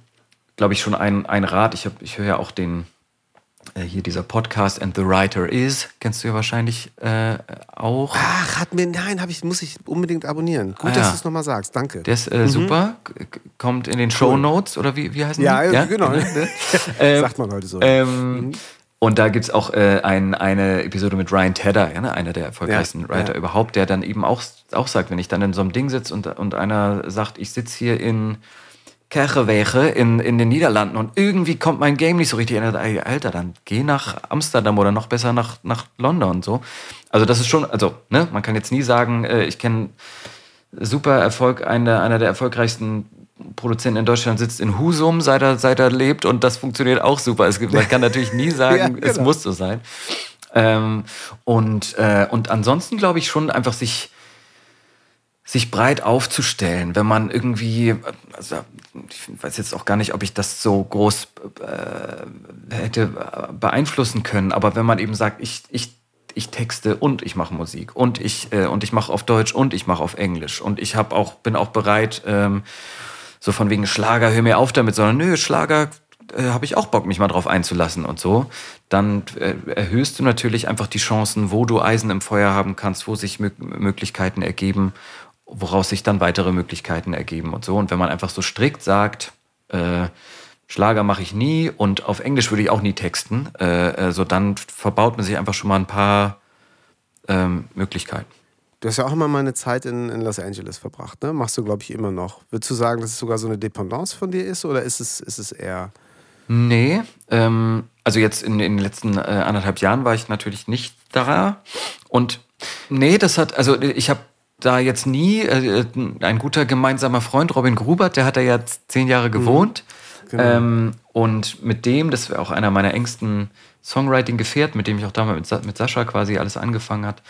glaube ich, schon ein, ein Rat. Ich, hab, ich höre ja auch den, äh, hier dieser Podcast And the Writer Is, kennst du ja wahrscheinlich äh, auch. Ach, hat mir, nein, hab ich, muss ich unbedingt abonnieren. Gut, Ah, dass ja. du es nochmal sagst. Danke. Der ist äh, super, k- k- kommt in den Show Notes oder wie, wie heißen Ja, die? ja, genau. Ähm, Sagt man heute so. Ähm, Und da gibt's auch äh, ein, eine Episode mit Ryan Tedder, ja, ne? einer der erfolgreichsten Ja, Writer überhaupt, der dann eben auch, auch sagt, wenn ich dann in so einem Ding sitze und, und einer sagt, ich sitze hier in Kerchewege in, in den Niederlanden und irgendwie kommt mein Game nicht so richtig. in. Alter, dann geh nach Amsterdam oder noch besser nach, nach London und so. Also das ist schon, also ne, man kann jetzt nie sagen, äh, ich kenne super Erfolg, einer, einer der erfolgreichsten Produzenten in Deutschland sitzt in Husum, seit er, seit er lebt und das funktioniert auch super. Es man kann natürlich nie sagen, Ja, es genau. muss so sein. Ähm, und, äh, und ansonsten glaube ich schon einfach sich, sich breit aufzustellen, wenn man irgendwie, also ich weiß jetzt auch gar nicht, ob ich das so groß äh, hätte beeinflussen können, aber wenn man eben sagt, ich, ich, ich texte und ich mache Musik und ich, äh, und ich mache auf Deutsch und ich mache auf Englisch und ich habe auch, bin auch bereit, ähm, so von wegen Schlager, hör mir auf damit, sondern nö, Schlager äh, habe ich auch Bock, mich mal drauf einzulassen und so, dann äh, erhöhst du natürlich einfach die Chancen, wo du Eisen im Feuer haben kannst, wo sich Mö Möglichkeiten ergeben, woraus sich dann weitere Möglichkeiten ergeben und so. Und wenn man einfach so strikt sagt, äh, Schlager mache ich nie und auf Englisch würde ich auch nie texten. Äh, äh, so dann verbaut man sich einfach schon mal ein paar ähm, Möglichkeiten. Du hast ja auch immer mal eine Zeit in, in Los Angeles verbracht, ne? Machst du, glaube ich, immer noch. Würdest du sagen, dass es sogar so eine Dependance von dir ist oder ist es, ist es eher. Nee, ähm, also jetzt in, in den letzten äh, anderthalb Jahren war ich natürlich nicht da. Und nee, das hat, also ich habe da jetzt nie, äh, ein guter gemeinsamer Freund, Robin Grubert, der hat da ja zehn Jahre gewohnt. Mhm, genau. ähm, und mit dem, das wäre auch einer meiner engsten Songwriting-Gefährten, mit dem ich auch damals mit, mit Sascha quasi alles angefangen hat.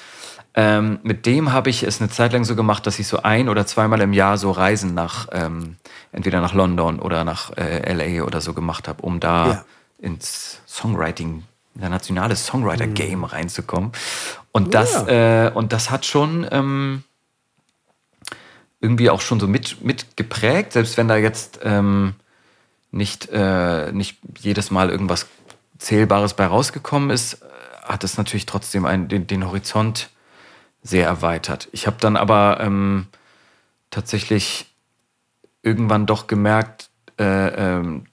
Ähm, mit dem habe ich es eine Zeit lang so gemacht, dass ich so ein oder zweimal im Jahr so Reisen nach, ähm, entweder nach London oder nach äh, LA oder so gemacht habe, um da ja. ins Songwriting, in der nationale Songwriter-Game mhm. reinzukommen. Und das, ja. äh, und das hat schon ähm, irgendwie auch schon so mit, mit geprägt, selbst wenn da jetzt ähm, nicht, äh, nicht jedes Mal irgendwas Zählbares bei rausgekommen ist, äh, hat es natürlich trotzdem einen, den, den Horizont sehr erweitert. Ich habe dann aber ähm, tatsächlich irgendwann doch gemerkt, äh, ähm,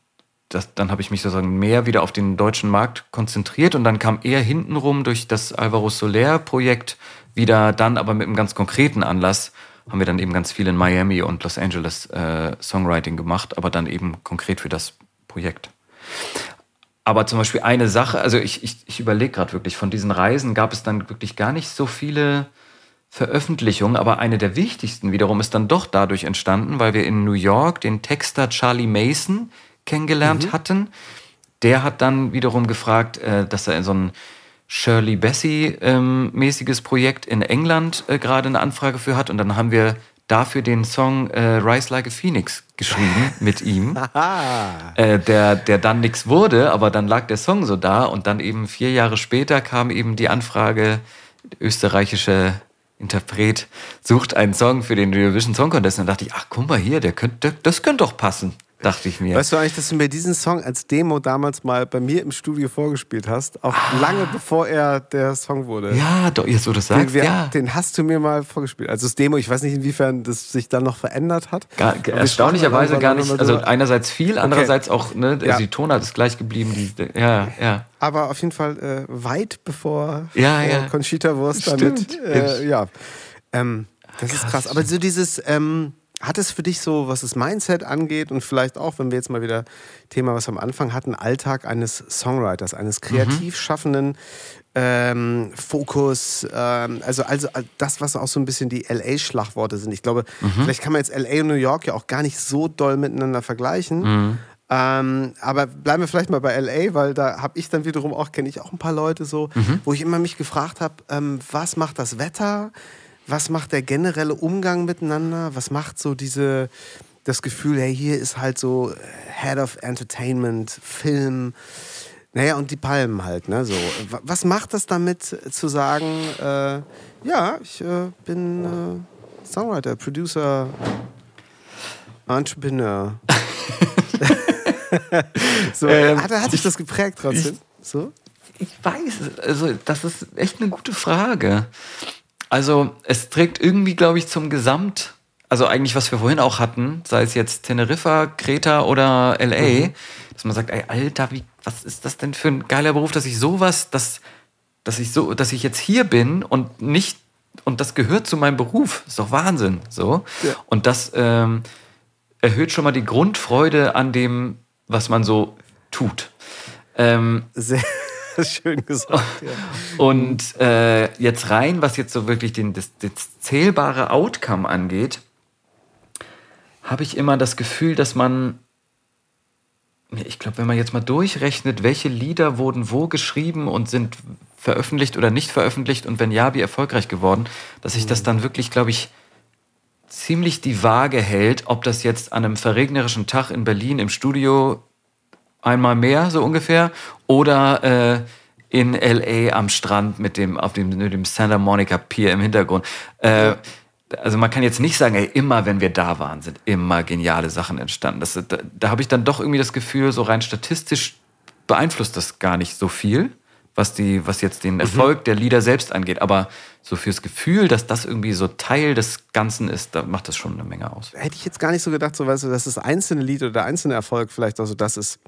dass, dann habe ich mich sozusagen mehr wieder auf den deutschen Markt konzentriert und dann kam eher hintenrum durch das Alvaro Soler-Projekt wieder dann aber mit einem ganz konkreten Anlass haben wir dann eben ganz viel in Miami und Los Angeles äh, Songwriting gemacht, aber dann eben konkret für das Projekt. Aber zum Beispiel eine Sache, also ich, ich, ich überlege gerade wirklich, von diesen Reisen gab es dann wirklich gar nicht so viele Veröffentlichungen, aber eine der wichtigsten wiederum ist dann doch dadurch entstanden, weil wir in New York den Texter Charlie Mason kennengelernt mhm. hatten. Der hat dann wiederum gefragt, äh, dass er in so ein Shirley Bassey-mäßiges ähm, Projekt in England äh, gerade eine Anfrage für hat. Und dann haben wir dafür den Song äh, Rise Like a Phoenix geschrieben mit ihm, äh, der, der dann nichts wurde, aber dann lag der Song so da und dann eben vier Jahre später kam eben die Anfrage, österreichische Interpret sucht einen Song für den Eurovision Song Contest. Und dann dachte ich, ach, guck mal hier, der könnte, das könnte doch passen, dachte ich mir. Weißt du eigentlich, dass du mir diesen Song als Demo damals mal bei mir im Studio vorgespielt hast? Auch ah. lange bevor er der Song wurde. Ja, doch, jetzt wo du das sagst, den, ja. Den hast du mir mal vorgespielt. Also das Demo, ich weiß nicht, inwiefern das sich dann noch verändert hat. Gar, erstaunlicherweise gar nicht. Also einerseits viel, andererseits okay. auch, ne, also ja. die Tonart ist gleich geblieben. Die, ja, ja aber auf jeden Fall äh, weit bevor ja, ja. Conchita Wurst damit. Äh, ja. Ähm, das krass. ist krass. Aber so dieses, ähm, hat es für dich so, was das Mindset angeht und vielleicht auch, wenn wir jetzt mal wieder Thema, was wir am Anfang hatten, Alltag eines Songwriters, eines kreativ mhm. schaffenden ähm, Fokus, ähm, also, also äh, das, was auch so ein bisschen die LA-Schlagworte sind. Ich glaube, mhm. vielleicht kann man jetzt LA und New York ja auch gar nicht so doll miteinander vergleichen. Mhm. Ähm, aber bleiben wir vielleicht mal bei LA, weil da habe ich dann wiederum auch, kenne ich auch ein paar Leute so, mhm. wo ich immer mich gefragt habe, ähm, was macht das Wetter? Was macht der generelle Umgang miteinander? Was macht so diese, das Gefühl, hey, hier ist halt so Head of Entertainment, Film, naja, und die Palmen halt, ne? So. Was macht das damit zu sagen, äh, ja, ich äh, bin äh, Songwriter, Producer, Entrepreneur? so, ähm, hat, hat sich das geprägt trotzdem? Ich, so? ich weiß, also das ist echt eine gute Frage. Also es trägt irgendwie, glaube ich, zum Gesamt, also eigentlich, was wir vorhin auch hatten, sei es jetzt Teneriffa, Kreta oder LA, mhm. dass man sagt, ey, Alter, wie, was ist das denn für ein geiler Beruf, dass ich sowas, dass, dass ich so, dass ich jetzt hier bin und nicht, und das gehört zu meinem Beruf. Ist doch Wahnsinn. So. Ja. Und das ähm, erhöht schon mal die Grundfreude an dem, was man so tut. Ähm, Sehr schön gesagt. Ja. Und äh, jetzt rein, was jetzt so wirklich den, das, das zählbare Outcome angeht, habe ich immer das Gefühl, dass man, ich glaube, wenn man jetzt mal durchrechnet, welche Lieder wurden wo geschrieben und sind veröffentlicht oder nicht veröffentlicht und wenn ja, wie erfolgreich geworden, dass sich das mhm. dann wirklich, glaube ich, ziemlich die Waage hält, ob das jetzt an einem verregnerischen Tag in Berlin im Studio einmal mehr, so ungefähr, oder äh, in LA am Strand mit dem, auf dem, mit dem Santa Monica Pier im Hintergrund. Äh, also man kann jetzt nicht sagen, ey, immer wenn wir da waren, sind immer geniale Sachen entstanden. Das, da, da habe ich dann doch irgendwie das Gefühl, so rein statistisch beeinflusst das gar nicht so viel was die, was jetzt den Erfolg der Lieder selbst angeht. Aber so fürs Gefühl, dass das irgendwie so Teil des Ganzen ist, da macht das schon eine Menge aus. Hätte ich jetzt gar nicht so gedacht, so weißt du, dass das einzelne Lied oder der einzelne Erfolg vielleicht auch so das ist,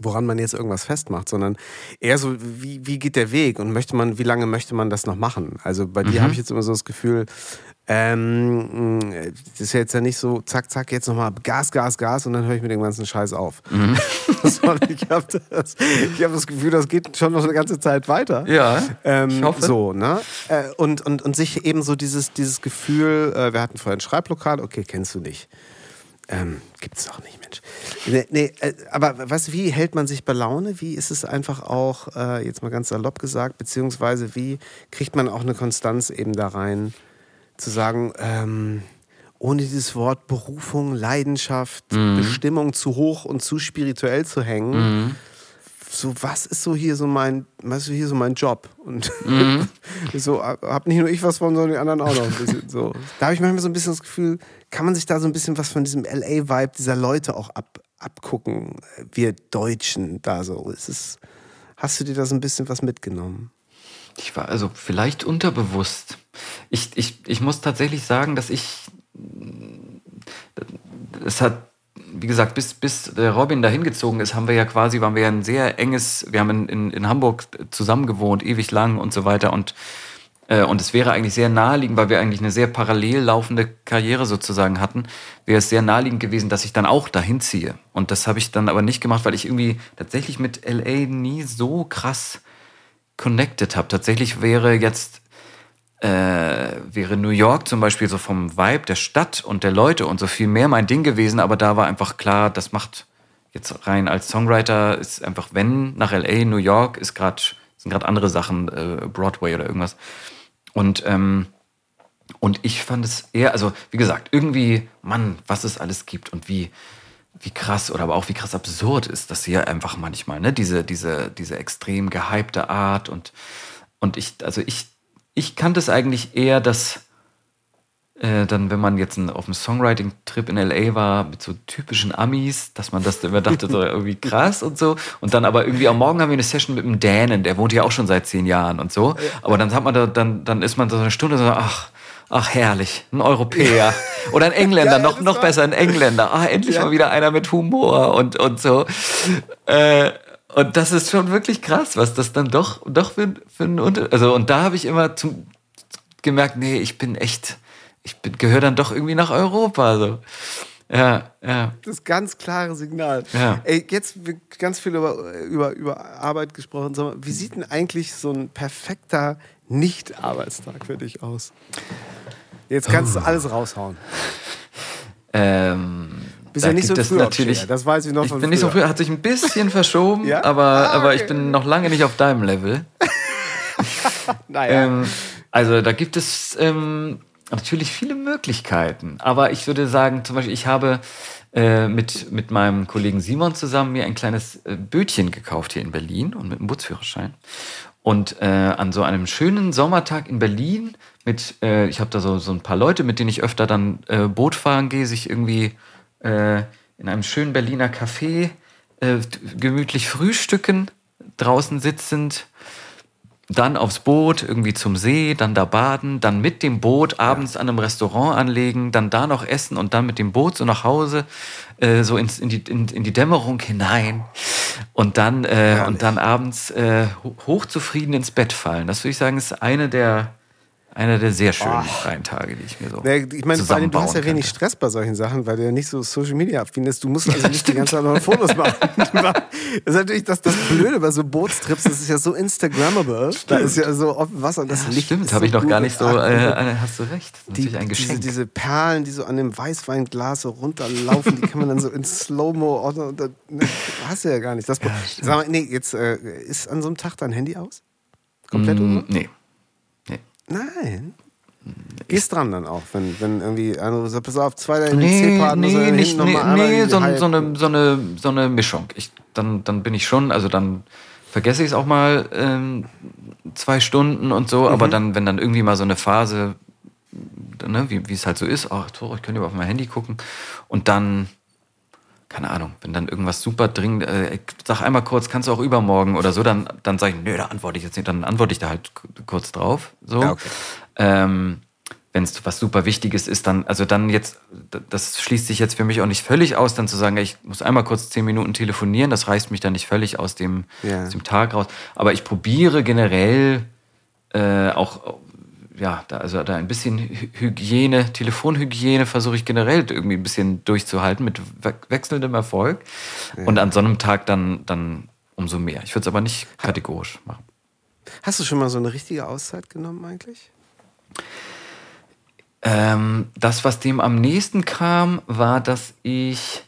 woran man jetzt irgendwas festmacht, sondern eher so, wie, wie geht der Weg und möchte man, wie lange möchte man das noch machen? Also bei dir Mhm. habe ich jetzt immer so das Gefühl, ähm, das ist jetzt ja nicht so, zack, zack, jetzt nochmal Gas, Gas, Gas und dann höre ich mit dem ganzen Scheiß auf. Mhm. Ich habe das, ich hab das Gefühl, das geht schon noch eine ganze Zeit weiter. Ja, Ähm, ich hoffe. So, ne? Äh, und, und, und sich eben so dieses, dieses Gefühl, äh, wir hatten vorhin ein Schreiblokal, okay, kennst du nicht. Ähm, gibt's doch nicht, Mensch. Nee, nee, äh, aber was, wie hält man sich bei Laune? Wie ist es einfach auch, äh, jetzt mal ganz salopp gesagt, beziehungsweise wie kriegt man auch eine Konstanz eben da rein, zu sagen, ähm, ohne dieses Wort Berufung, Leidenschaft, Bestimmung zu hoch und zu spirituell zu hängen, so was ist so hier so mein, was ist hier so mein Job? Und so hab nicht nur ich was von, sondern die anderen auch noch ein bisschen so. Da habe ich manchmal so ein bisschen das Gefühl, kann man sich da so ein bisschen was von diesem LA-Vibe dieser Leute auch ab, abgucken, wir Deutschen da so. Ist es, hast du dir da so ein bisschen was mitgenommen? Ich war also vielleicht unterbewusst. Ich, ich, ich muss tatsächlich sagen, dass ich. Es hat, wie gesagt, bis, bis Robin da hingezogen ist, haben wir ja quasi, waren wir ja ein sehr enges, wir haben in, in, in Hamburg zusammen gewohnt, ewig lang und so weiter. Und, äh, und es wäre eigentlich sehr naheliegend, weil wir eigentlich eine sehr parallel laufende Karriere sozusagen hatten, wäre es sehr naheliegend gewesen, dass ich dann auch dahin ziehe. Und das habe ich dann aber nicht gemacht, weil ich irgendwie tatsächlich mit LA nie so krass connected habe. Tatsächlich wäre jetzt äh, wäre New York zum Beispiel so vom Vibe der Stadt und der Leute und so viel mehr mein Ding gewesen, aber da war einfach klar, das macht jetzt rein als Songwriter ist einfach wenn nach LA New York ist gerade sind gerade andere Sachen äh, Broadway oder irgendwas und ähm, und ich fand es eher, also wie gesagt, irgendwie, Mann, was es alles gibt und wie, wie krass oder aber auch wie krass absurd ist das hier einfach manchmal, ne? Diese, diese, diese extrem gehypte Art und, und ich, also ich, ich kannte es eigentlich eher, dass äh, dann, wenn man jetzt ein, auf einem Songwriting-Trip in LA war mit so typischen Amis, dass man das immer dachte, so irgendwie krass und so. Und dann aber irgendwie am Morgen haben wir eine Session mit einem Dänen, der wohnt ja auch schon seit zehn Jahren und so. Aber dann hat man da, dann, dann ist man so eine Stunde so, ach, ach herrlich, ein Europäer. Oder ein Engländer, Ja, noch, noch besser, ein Engländer. Ah, endlich Ja. mal wieder einer mit Humor und, und so. Äh, und das ist schon wirklich krass, was das dann doch, doch für, für ein Unter... Also, und da habe ich immer zum, gemerkt, nee, ich bin echt, ich bin, gehöre dann doch irgendwie nach Europa. So. Ja, ja. Das ganz klare Signal. Ja. Ey, jetzt wird ganz viel über, über, über Arbeit gesprochen. Sag mal, wie sieht denn eigentlich so ein perfekter Nicht-Arbeitstag für dich aus? Jetzt kannst Oh. du alles raushauen. Ähm, Bist ja nicht so früh natürlich. Das weiß ich noch Ich von bin nicht so früher. früh, hat sich ein bisschen verschoben, Ja? aber, Ah, aber okay. ich bin noch lange nicht auf deinem Level. Naja. Ähm, also da gibt es ähm, natürlich viele Möglichkeiten. Aber ich würde sagen, zum Beispiel, ich habe äh, mit, mit meinem Kollegen Simon zusammen mir ein kleines äh, Bötchen gekauft hier in Berlin und mit einem Bootsführerschein. Und äh, an so einem schönen Sommertag in Berlin mit, äh, ich habe da so, so ein paar Leute, mit denen ich öfter dann äh, Boot fahren gehe, sich irgendwie äh, in einem schönen Berliner Café äh, gemütlich frühstücken, draußen sitzend, dann aufs Boot, irgendwie zum See, dann da baden, dann mit dem Boot abends an einem Restaurant anlegen, dann da noch essen und dann mit dem Boot so nach Hause, äh, so ins, in, die, in, in die Dämmerung hinein und dann, äh, und dann abends äh, ho- hochzufrieden ins Bett fallen. Das würde ich sagen, ist eine der, einer der sehr schönen freien Tage, die ich mir so ich meine, vor allem, du hast ja wenig könnte. Stress bei solchen Sachen, weil du ja nicht so Social Media affin bist. Du musst also nicht die ganze Zeit noch Fotos machen. Das ist natürlich das, das Blöde bei so Bootstrips, das ist ja so Instagrammable. Da ist ja so offen Wasser und das Ja, Licht. stimmt, habe ich noch gar nicht so, äh, äh, hast du recht. Die, natürlich ein diese, Geschenk. diese Perlen, die so an dem Weißweinglas so runterlaufen, die kann man dann so in Slow-Mo ordnen. Ne, hast du ja gar nicht. Das, Sag mal, nee, jetzt äh, ist an so einem Tag dein Handy aus? Komplett Mm? Nee. Nein. Gehst dran dann auch, wenn, wenn irgendwie einer sagt, pass auf, zwei den Nee, C-Part, muss er nee, nicht, nee, nee so, so, eine, so, eine, so eine Mischung. Ich, dann, dann bin ich schon, also dann vergesse ich es auch mal ähm, zwei Stunden und so, Mhm. aber dann, wenn dann irgendwie mal so eine Phase, ne, wie wie es halt so ist, ach, ich könnte über auf mein Handy gucken und dann, keine Ahnung, wenn dann irgendwas super dringend, äh, ich sag einmal kurz, kannst du auch übermorgen oder so, dann, dann sage ich, nö, da antworte ich jetzt nicht, dann antworte ich da halt kurz drauf. So. Ja, okay. Ähm, wenn es was super Wichtiges ist, dann, also dann jetzt, das schließt sich jetzt für mich auch nicht völlig aus, dann zu sagen, ich muss einmal kurz zehn Minuten telefonieren, das reißt mich dann nicht völlig aus dem, Ja. aus dem Tag raus. Aber ich probiere generell äh, auch, ja, da, also da ein bisschen Hy- Hygiene, Telefonhygiene versuche ich generell irgendwie ein bisschen durchzuhalten mit we wechselndem Erfolg. Und an so einem Tag dann, dann umso mehr. Ich würde es aber nicht kategorisch machen. Hast du schon mal so eine richtige Auszeit genommen eigentlich? Ähm, das, was dem am nächsten kam, war, dass ich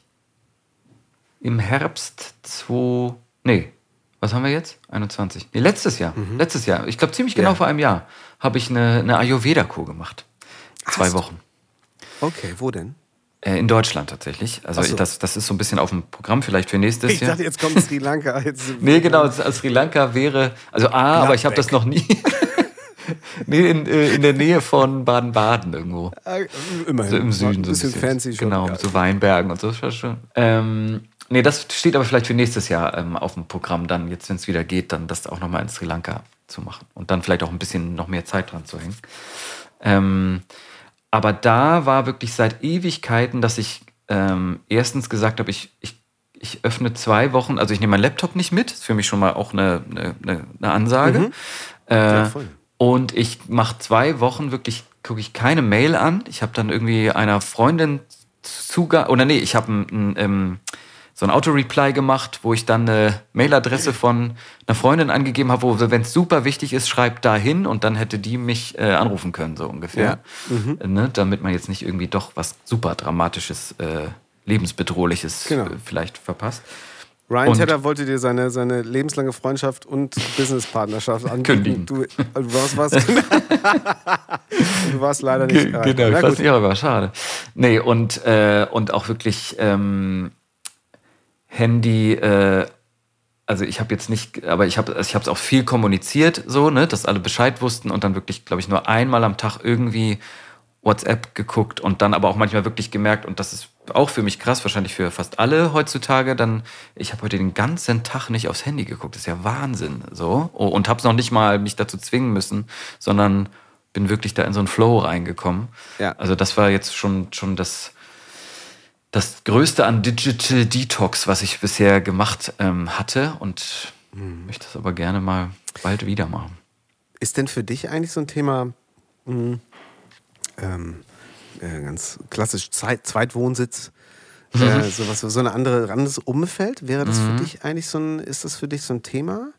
im Herbst 2. Nee, was haben wir jetzt? 21. Nee, letztes Jahr. Letztes Jahr. Ich glaube, ziemlich genau Ja. vor einem Jahr habe ich eine, eine Ayurveda-Kur gemacht. Zwei Hast du? Wochen. Okay, wo denn? Äh, in Deutschland tatsächlich. Also so. das, das ist so ein bisschen auf dem Programm vielleicht für nächstes Ich Jahr. dachte, jetzt kommt Sri Lanka. Jetzt Nee, genau, das- Sri Lanka wäre, also A, aber ich habe das noch nie. nee, in, äh, in der Nähe von Baden-Baden irgendwo. Äh, Immerhin. So im Süden. Ein so bisschen, fancy schon. Genau, so Weinbergen und so. schon. Ähm, nee, das steht aber vielleicht für nächstes Jahr ähm, auf dem Programm, dann, jetzt, wenn es wieder geht, dann das auch nochmal in Sri Lanka zu machen. Und dann vielleicht auch ein bisschen noch mehr Zeit dran zu hängen. Ähm, aber da war wirklich seit Ewigkeiten, dass ich ähm, erstens gesagt habe, ich, ich, ich öffne zwei Wochen, also ich nehme meinen Laptop nicht mit, ist für mich schon mal auch eine, eine, eine- Ansage. Äh, Ja, voll. und ich mache zwei Wochen wirklich, gucke ich keine Mail an. Ich habe dann irgendwie einer Freundin Zugang, oder nee, ich habe ein, ein, ähm, so ein Auto-Reply gemacht, wo ich dann eine Mailadresse von einer Freundin angegeben habe, wo, wenn es super wichtig ist, schreibt da hin und dann hätte die mich äh, anrufen können, so ungefähr. Äh, Ne? Damit man jetzt nicht irgendwie doch was super Dramatisches, äh, lebensbedrohliches Genau. äh, vielleicht verpasst. Ryan Und- Tedder wollte dir seine, seine lebenslange Freundschaft und Businesspartnerschaft anbieten. Kündigen. Du, du, warst, warst, du warst leider nicht Ge-. Genau, ich weiß nicht, aber schade. Nee, und, äh, und auch wirklich ähm, Handy, äh, also ich habe jetzt nicht, aber ich habe ich es auch viel kommuniziert, so, ne, dass alle Bescheid wussten und dann wirklich, glaube ich, nur einmal am Tag irgendwie WhatsApp geguckt und dann aber auch manchmal wirklich gemerkt, und das ist auch für mich krass, wahrscheinlich für fast alle heutzutage, dann, ich habe heute den ganzen Tag nicht aufs Handy geguckt. Das ist ja Wahnsinn. So. Oh, Und habe es noch nicht mal mich dazu zwingen müssen, sondern bin wirklich da in so einen Flow reingekommen. Ja. Also das war jetzt schon, schon das, das Größte an Digital Detox, was ich bisher gemacht ähm, hatte und möchte das aber gerne mal bald wieder machen. Ist denn für dich eigentlich so ein Thema, mh, ähm, äh, ganz klassisch Zeit, Zweitwohnsitz, äh, sowas, so eine andere, anderes Umfeld? Wäre das für dich eigentlich so ein, ist das für dich so ein Thema?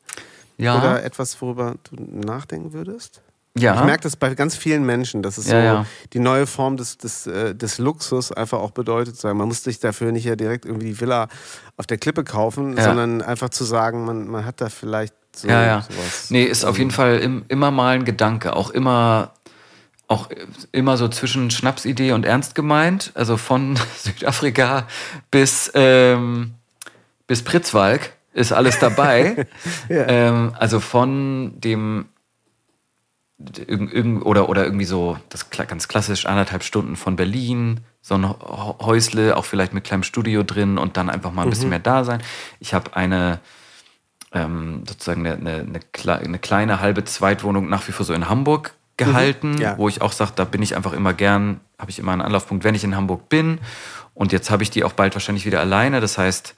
Ja. Oder etwas, worüber du nachdenken würdest? Ja. Ich merke das bei ganz vielen Menschen, dass es Ja, so ja. die neue Form des, des, äh, des Luxus einfach auch bedeutet. Man muss sich dafür nicht ja direkt irgendwie die Villa auf der Klippe kaufen, Ja. sondern einfach zu sagen, man, man hat da vielleicht so ja, ja. sowas. Nee, ist auf jeden Fall im, immer mal ein Gedanke. Auch immer, auch immer so zwischen Schnapsidee und ernst gemeint. Also von Südafrika bis, ähm, bis Pritzwalk ist alles dabei. ähm, also von dem irg- irg- oder, oder irgendwie so, das ganz klassisch, anderthalb Stunden von Berlin, so ein Hä- Häusle, auch vielleicht mit kleinem Studio drin und dann einfach mal ein bisschen mehr da sein. Ich habe eine, ähm, sozusagen eine, eine, eine, eine kleine halbe Zweitwohnung nach wie vor so in Hamburg gehalten, Ja. wo ich auch sage, da bin ich einfach immer gern, habe ich immer einen Anlaufpunkt, wenn ich in Hamburg bin. Und jetzt habe ich die auch bald wahrscheinlich wieder alleine. Das heißt,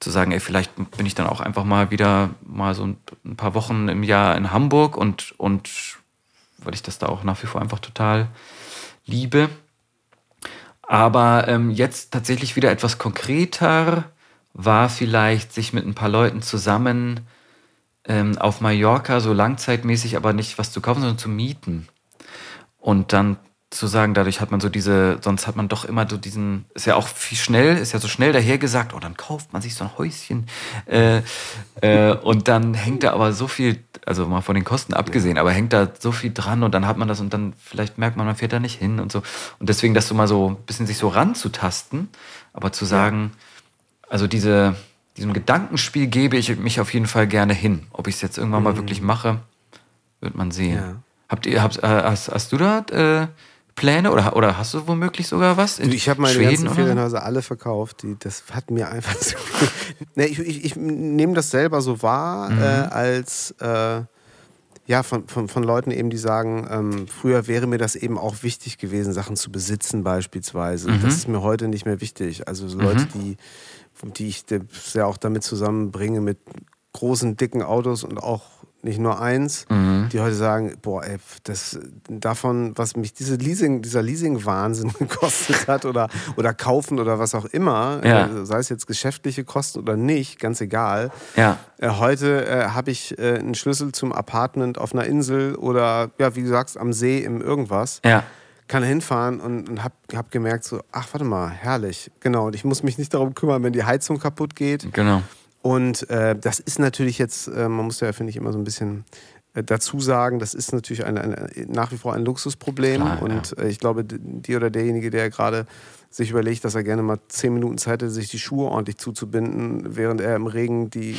zu sagen, ey, vielleicht bin ich dann auch einfach mal wieder mal so ein, ein paar Wochen im Jahr in Hamburg und, und weil ich das da auch nach wie vor einfach total liebe. Aber ähm, jetzt tatsächlich wieder etwas konkreter war vielleicht, sich mit ein paar Leuten zusammen ähm, auf Mallorca so langzeitmäßig, aber nicht was zu kaufen, sondern zu mieten. Und dann zu sagen, dadurch hat man so diese, sonst hat man doch immer so diesen, ist ja auch viel schnell, ist ja so schnell dahergesagt, oh, dann kauft man sich so ein Häuschen. Äh, äh, und dann hängt da aber so viel, also mal von den Kosten abgesehen, aber hängt da so viel dran und dann hat man das und dann vielleicht merkt man, man fährt da nicht hin und so. Und deswegen das so mal so ein bisschen sich so ranzutasten, aber zu sagen, also diese, diesem Gedankenspiel gebe ich mich auf jeden Fall gerne hin. Ob ich es jetzt irgendwann mal wirklich mache, wird man sehen. Ja. Habt ihr, habt, äh, hast, hast du da äh, Pläne oder, oder hast du womöglich sogar was? In ich habe meine Schweden ganzen? Ferienhäuser alle verkauft. Die, das hat mir einfach so viel. nee, ich, ich, ich nehme das selber so wahr, Mhm. äh, als äh, ja, von, von, von Leuten eben, die sagen, ähm, früher wäre mir das eben auch wichtig gewesen, Sachen zu besitzen beispielsweise. Mhm. Das ist mir heute nicht mehr wichtig. Also so Leute, die, die ich ja auch damit zusammenbringe mit großen, dicken Autos und auch nicht nur eins, Mhm. die heute sagen, boah, ey, das davon, was mich diese Leasing, dieser Leasing-Wahnsinn gekostet hat oder, oder kaufen oder was auch immer, Ja. äh, sei es jetzt geschäftliche Kosten oder nicht, ganz egal. Ja. Äh, heute äh, habe ich äh, einen Schlüssel zum Apartment auf einer Insel oder, ja, wie du sagst, am See im irgendwas. Ja. Kann hinfahren und, und hab, hab gemerkt, so, ach, warte mal, herrlich. Genau, und ich muss mich nicht darum kümmern, wenn die Heizung kaputt geht. Genau. Und äh, das ist natürlich jetzt, äh, man muss ja, finde ich, immer so ein bisschen äh, dazu sagen, das ist natürlich eine, eine, nach wie vor ein Luxusproblem. Klar, und äh, ich glaube, die oder derjenige, der gerade sich überlegt, dass er gerne mal zehn Minuten Zeit hätte, sich die Schuhe ordentlich zuzubinden, während er im Regen die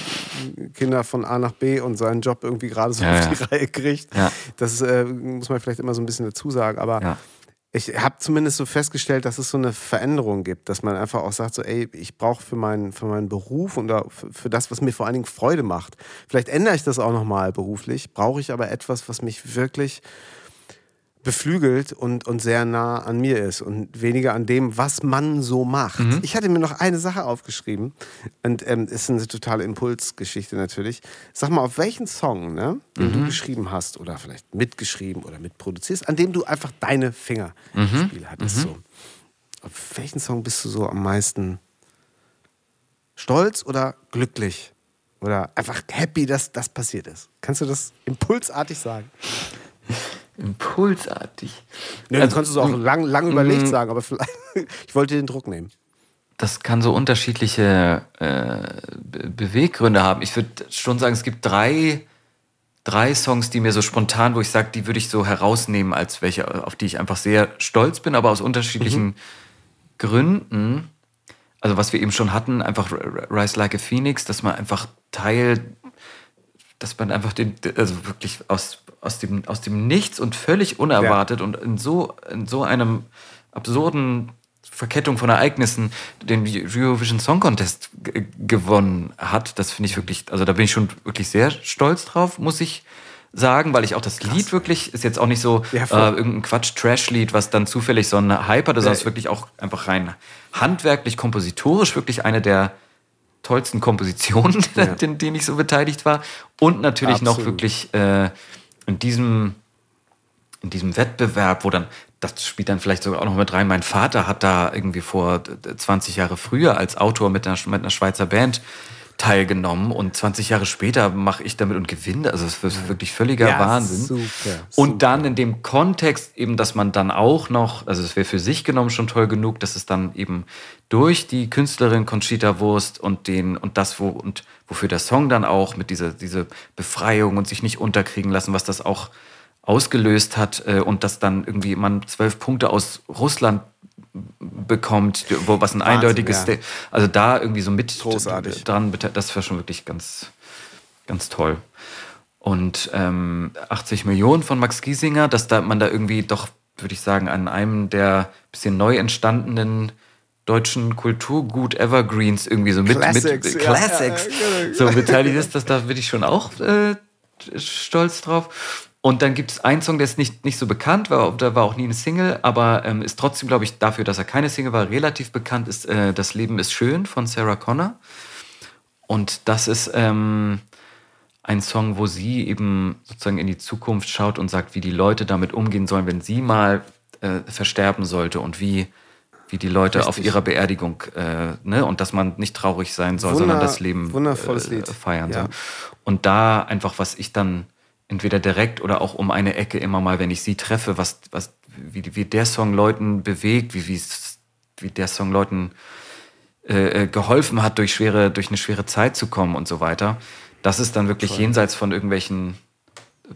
Kinder von A nach B und seinen Job irgendwie gerade so Ja, auf ja. die Reihe kriegt. Ja. Das äh, muss man vielleicht immer so ein bisschen dazu sagen. Aber Ja. Ich habe zumindest so festgestellt, dass es so eine Veränderung gibt, dass man einfach auch sagt, so, ey, ich brauche für meinen, für meinen Beruf und für das, was mir vor allen Dingen Freude macht. Vielleicht ändere ich das auch nochmal beruflich, brauche ich aber etwas, was mich wirklich beflügelt und, und sehr nah an mir ist und weniger an dem, was man so macht. Ich hatte mir noch eine Sache aufgeschrieben und ähm, ist eine totale Impulsgeschichte natürlich. Sag mal, auf welchen Song, ne, den du geschrieben hast oder vielleicht mitgeschrieben oder mitproduzierst, an dem du einfach deine Finger im Spiel hattest. So. Auf welchen Song bist du so am meisten stolz oder glücklich? Oder einfach happy, dass das passiert ist? Kannst du das impulsartig sagen? Impulsartig. Ja, Also, du kannst es auch lang, lang überlegt sagen, aber vielleicht, ich wollte den Druck nehmen. das kann so unterschiedliche äh, Be Beweggründe haben. Ich würde schon sagen, es gibt drei, drei Songs, die mir so spontan, wo ich sage, die würde ich so herausnehmen, als welche, auf die ich einfach sehr stolz bin, aber aus unterschiedlichen Gründen. Also was wir eben schon hatten, einfach Rise Like a Phoenix, dass man einfach Teil, dass man einfach den, also wirklich aus, aus, dem, aus dem Nichts und völlig unerwartet und in so, in so einem absurden Verkettung von Ereignissen den Eurovision Song Contest g- gewonnen hat. Das finde ich wirklich, also da bin ich schon wirklich sehr stolz drauf, muss ich sagen, weil ich auch das Lied wirklich, ist jetzt auch nicht so Ja, äh, irgendein Quatsch-Trash-Lied, was dann zufällig so einen Hype hatte, sondern es ist wirklich auch einfach rein handwerklich, kompositorisch wirklich eine der tollsten Kompositionen, in denen ich so beteiligt war. Und natürlich noch Absolut. wirklich äh, in diesem in diesem Wettbewerb, wo dann, das spielt dann vielleicht sogar auch noch mit rein, mein Vater hat da irgendwie vor äh, 20 Jahre früher als Autor mit einer, mit einer Schweizer Band teilgenommen und 20 Jahre später mache ich damit und gewinne. Also es ist wirklich völliger Ja, Wahnsinn. super, Und dann in dem Kontext eben, dass man dann auch noch, also es wäre für sich genommen schon toll genug, dass es dann eben durch die Künstlerin Conchita Wurst und den und das, wo und wofür der Song dann auch mit dieser diese Befreiung und sich nicht unterkriegen lassen, was das auch ausgelöst hat äh, und dass dann irgendwie man zwölf Punkte aus Russland bekommt, wo was ein Wahnsinn, eindeutiges, ja. Also da irgendwie so mit Großartig. dran, das war schon wirklich ganz, ganz toll. Und ähm, 80 Millionen von Max Giesinger, dass da man da irgendwie doch, würde ich sagen, an einem der bisschen neu entstandenen deutschen Kulturgut Evergreens irgendwie so mit, Classics, mit ja. Classics Ja, ja, so beteiligt ist, dass da bin ich schon auch äh, stolz drauf. Und dann gibt es einen Song, der ist nicht, nicht so bekannt, war, da war auch nie eine Single, aber ähm, ist trotzdem, glaube ich, dafür, dass er keine Single war, relativ bekannt, ist äh, Das Leben ist schön von Sarah Connor. Und das ist ähm, ein Song, wo sie eben sozusagen in die Zukunft schaut und sagt, wie die Leute damit umgehen sollen, wenn sie mal äh, versterben sollte und wie, wie die Leute auf ihrer Beerdigung, äh, ne, und dass man nicht traurig sein soll, sondern Wunder- das Leben wundervolles äh, Lied. feiern Ja. soll. Und da einfach, was ich dann entweder direkt oder auch um eine Ecke immer mal, wenn ich sie treffe, was, was, wie, wie der Song Leuten bewegt, wie, wie's- wie der Song Leuten äh, äh, geholfen hat, durch, schwere, durch eine schwere Zeit zu kommen und so weiter. Das ist dann wirklich jenseits von irgendwelchen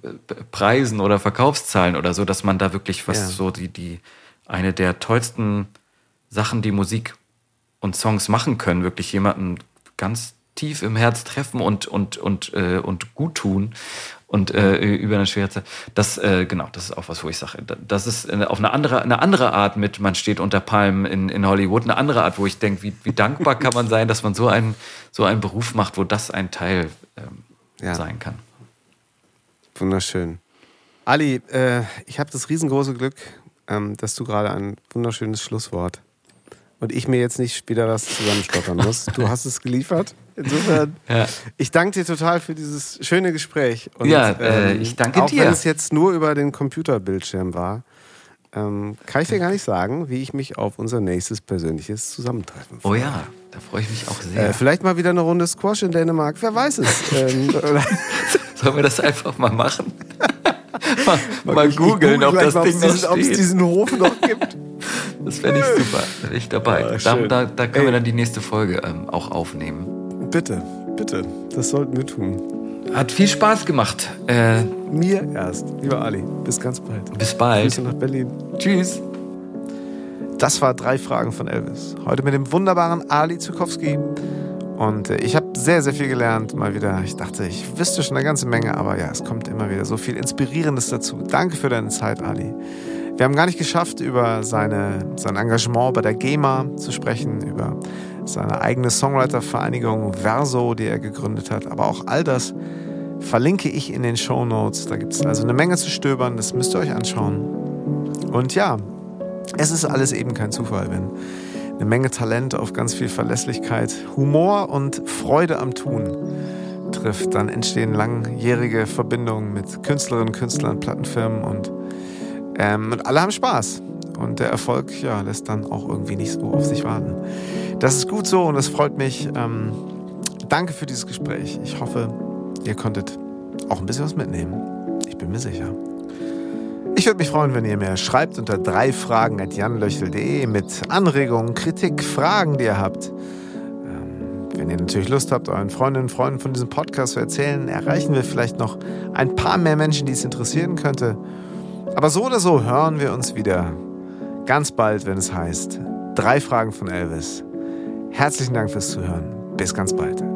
äh, Preisen oder Verkaufszahlen oder so, dass man da wirklich was Ja. so die, die eine der tollsten Sachen, die Musik und Songs machen können, wirklich jemanden ganz tief im Herz treffen und, und, und, äh, und gut tun und äh, über eine schwere Zeit. Das, äh, genau, das ist auch was, wo ich sage, das ist auf eine andere, eine andere Art mit, man steht unter Palmen in, in Hollywood, eine andere Art, wo ich denke, wie, wie dankbar kann man sein, dass man so einen, so einen Beruf macht, wo das ein Teil ähm, ja. sein kann. Wunderschön. Ali, äh, ich habe das riesengroße Glück, ähm, dass du gerade ein wunderschönes Schlusswort und ich mir jetzt nicht wieder was zusammenstottern muss. Du hast es geliefert. Insofern, ja. ich danke dir total für dieses schöne Gespräch. Und, ja, äh, ähm, ich danke auch dir. Auch wenn es jetzt nur über den Computerbildschirm war, ähm, kann ich dir gar nicht sagen, wie ich mich auf unser nächstes persönliches Zusammentreffen freue. Oh ja, da freue ich mich auch sehr. Äh, vielleicht mal wieder eine Runde Squash in Dänemark, wer weiß es. ähm, Sollen wir das einfach mal machen? mal, mal googeln, ob das Ding noch steht. Ob es diesen Hof noch gibt. Das fände ich super. Da bin ich dabei. Oh, da, da, da, können Ey. wir dann die nächste Folge ähm, auch aufnehmen. Bitte, bitte. Das sollten wir tun. Hat viel Spaß gemacht. Äh, Mir erst. Lieber Ali, bis ganz bald. Bis bald. Grüße nach Berlin. Tschüss. Das war drei Fragen von Elvis. Heute mit dem wunderbaren Ali Zukowski. Und äh, ich habe sehr, sehr viel gelernt, mal wieder. Ich dachte, ich wüsste schon eine ganze Menge, aber ja, es kommt immer wieder so viel Inspirierendes dazu. Danke für deine Zeit, Ali. Wir haben gar nicht geschafft, über seine, sein Engagement bei der GEMA zu sprechen, über seine eigene Songwriter-Vereinigung Verso, die er gegründet hat. Aber auch all das verlinke ich in den Show Notes. Da gibt es also eine Menge zu stöbern, das müsst ihr euch anschauen. Und ja, es ist alles eben kein Zufall, wenn eine Menge Talent auf ganz viel Verlässlichkeit, Humor und Freude am Tun trifft. Dann entstehen langjährige Verbindungen mit Künstlerinnen, Künstlern, Plattenfirmen und ähm, und alle haben Spaß. Und der Erfolg ja, lässt dann auch irgendwie nicht so auf sich warten. Das ist gut so und es freut mich. Ähm, danke für dieses Gespräch. Ich hoffe, ihr konntet auch ein bisschen was mitnehmen. Ich bin mir sicher. Ich würde mich freuen, wenn ihr mir schreibt unter drei mit Anregungen, Kritik, Fragen, die ihr habt. Ähm, wenn ihr natürlich Lust habt, euren Freundinnen und Freunden von diesem Podcast zu erzählen, erreichen wir vielleicht noch ein paar mehr Menschen, die es interessieren könnte. Aber so oder so hören wir uns wieder ganz bald, wenn es heißt Drei Fragen von Elvis. Herzlichen Dank fürs Zuhören. Bis ganz bald.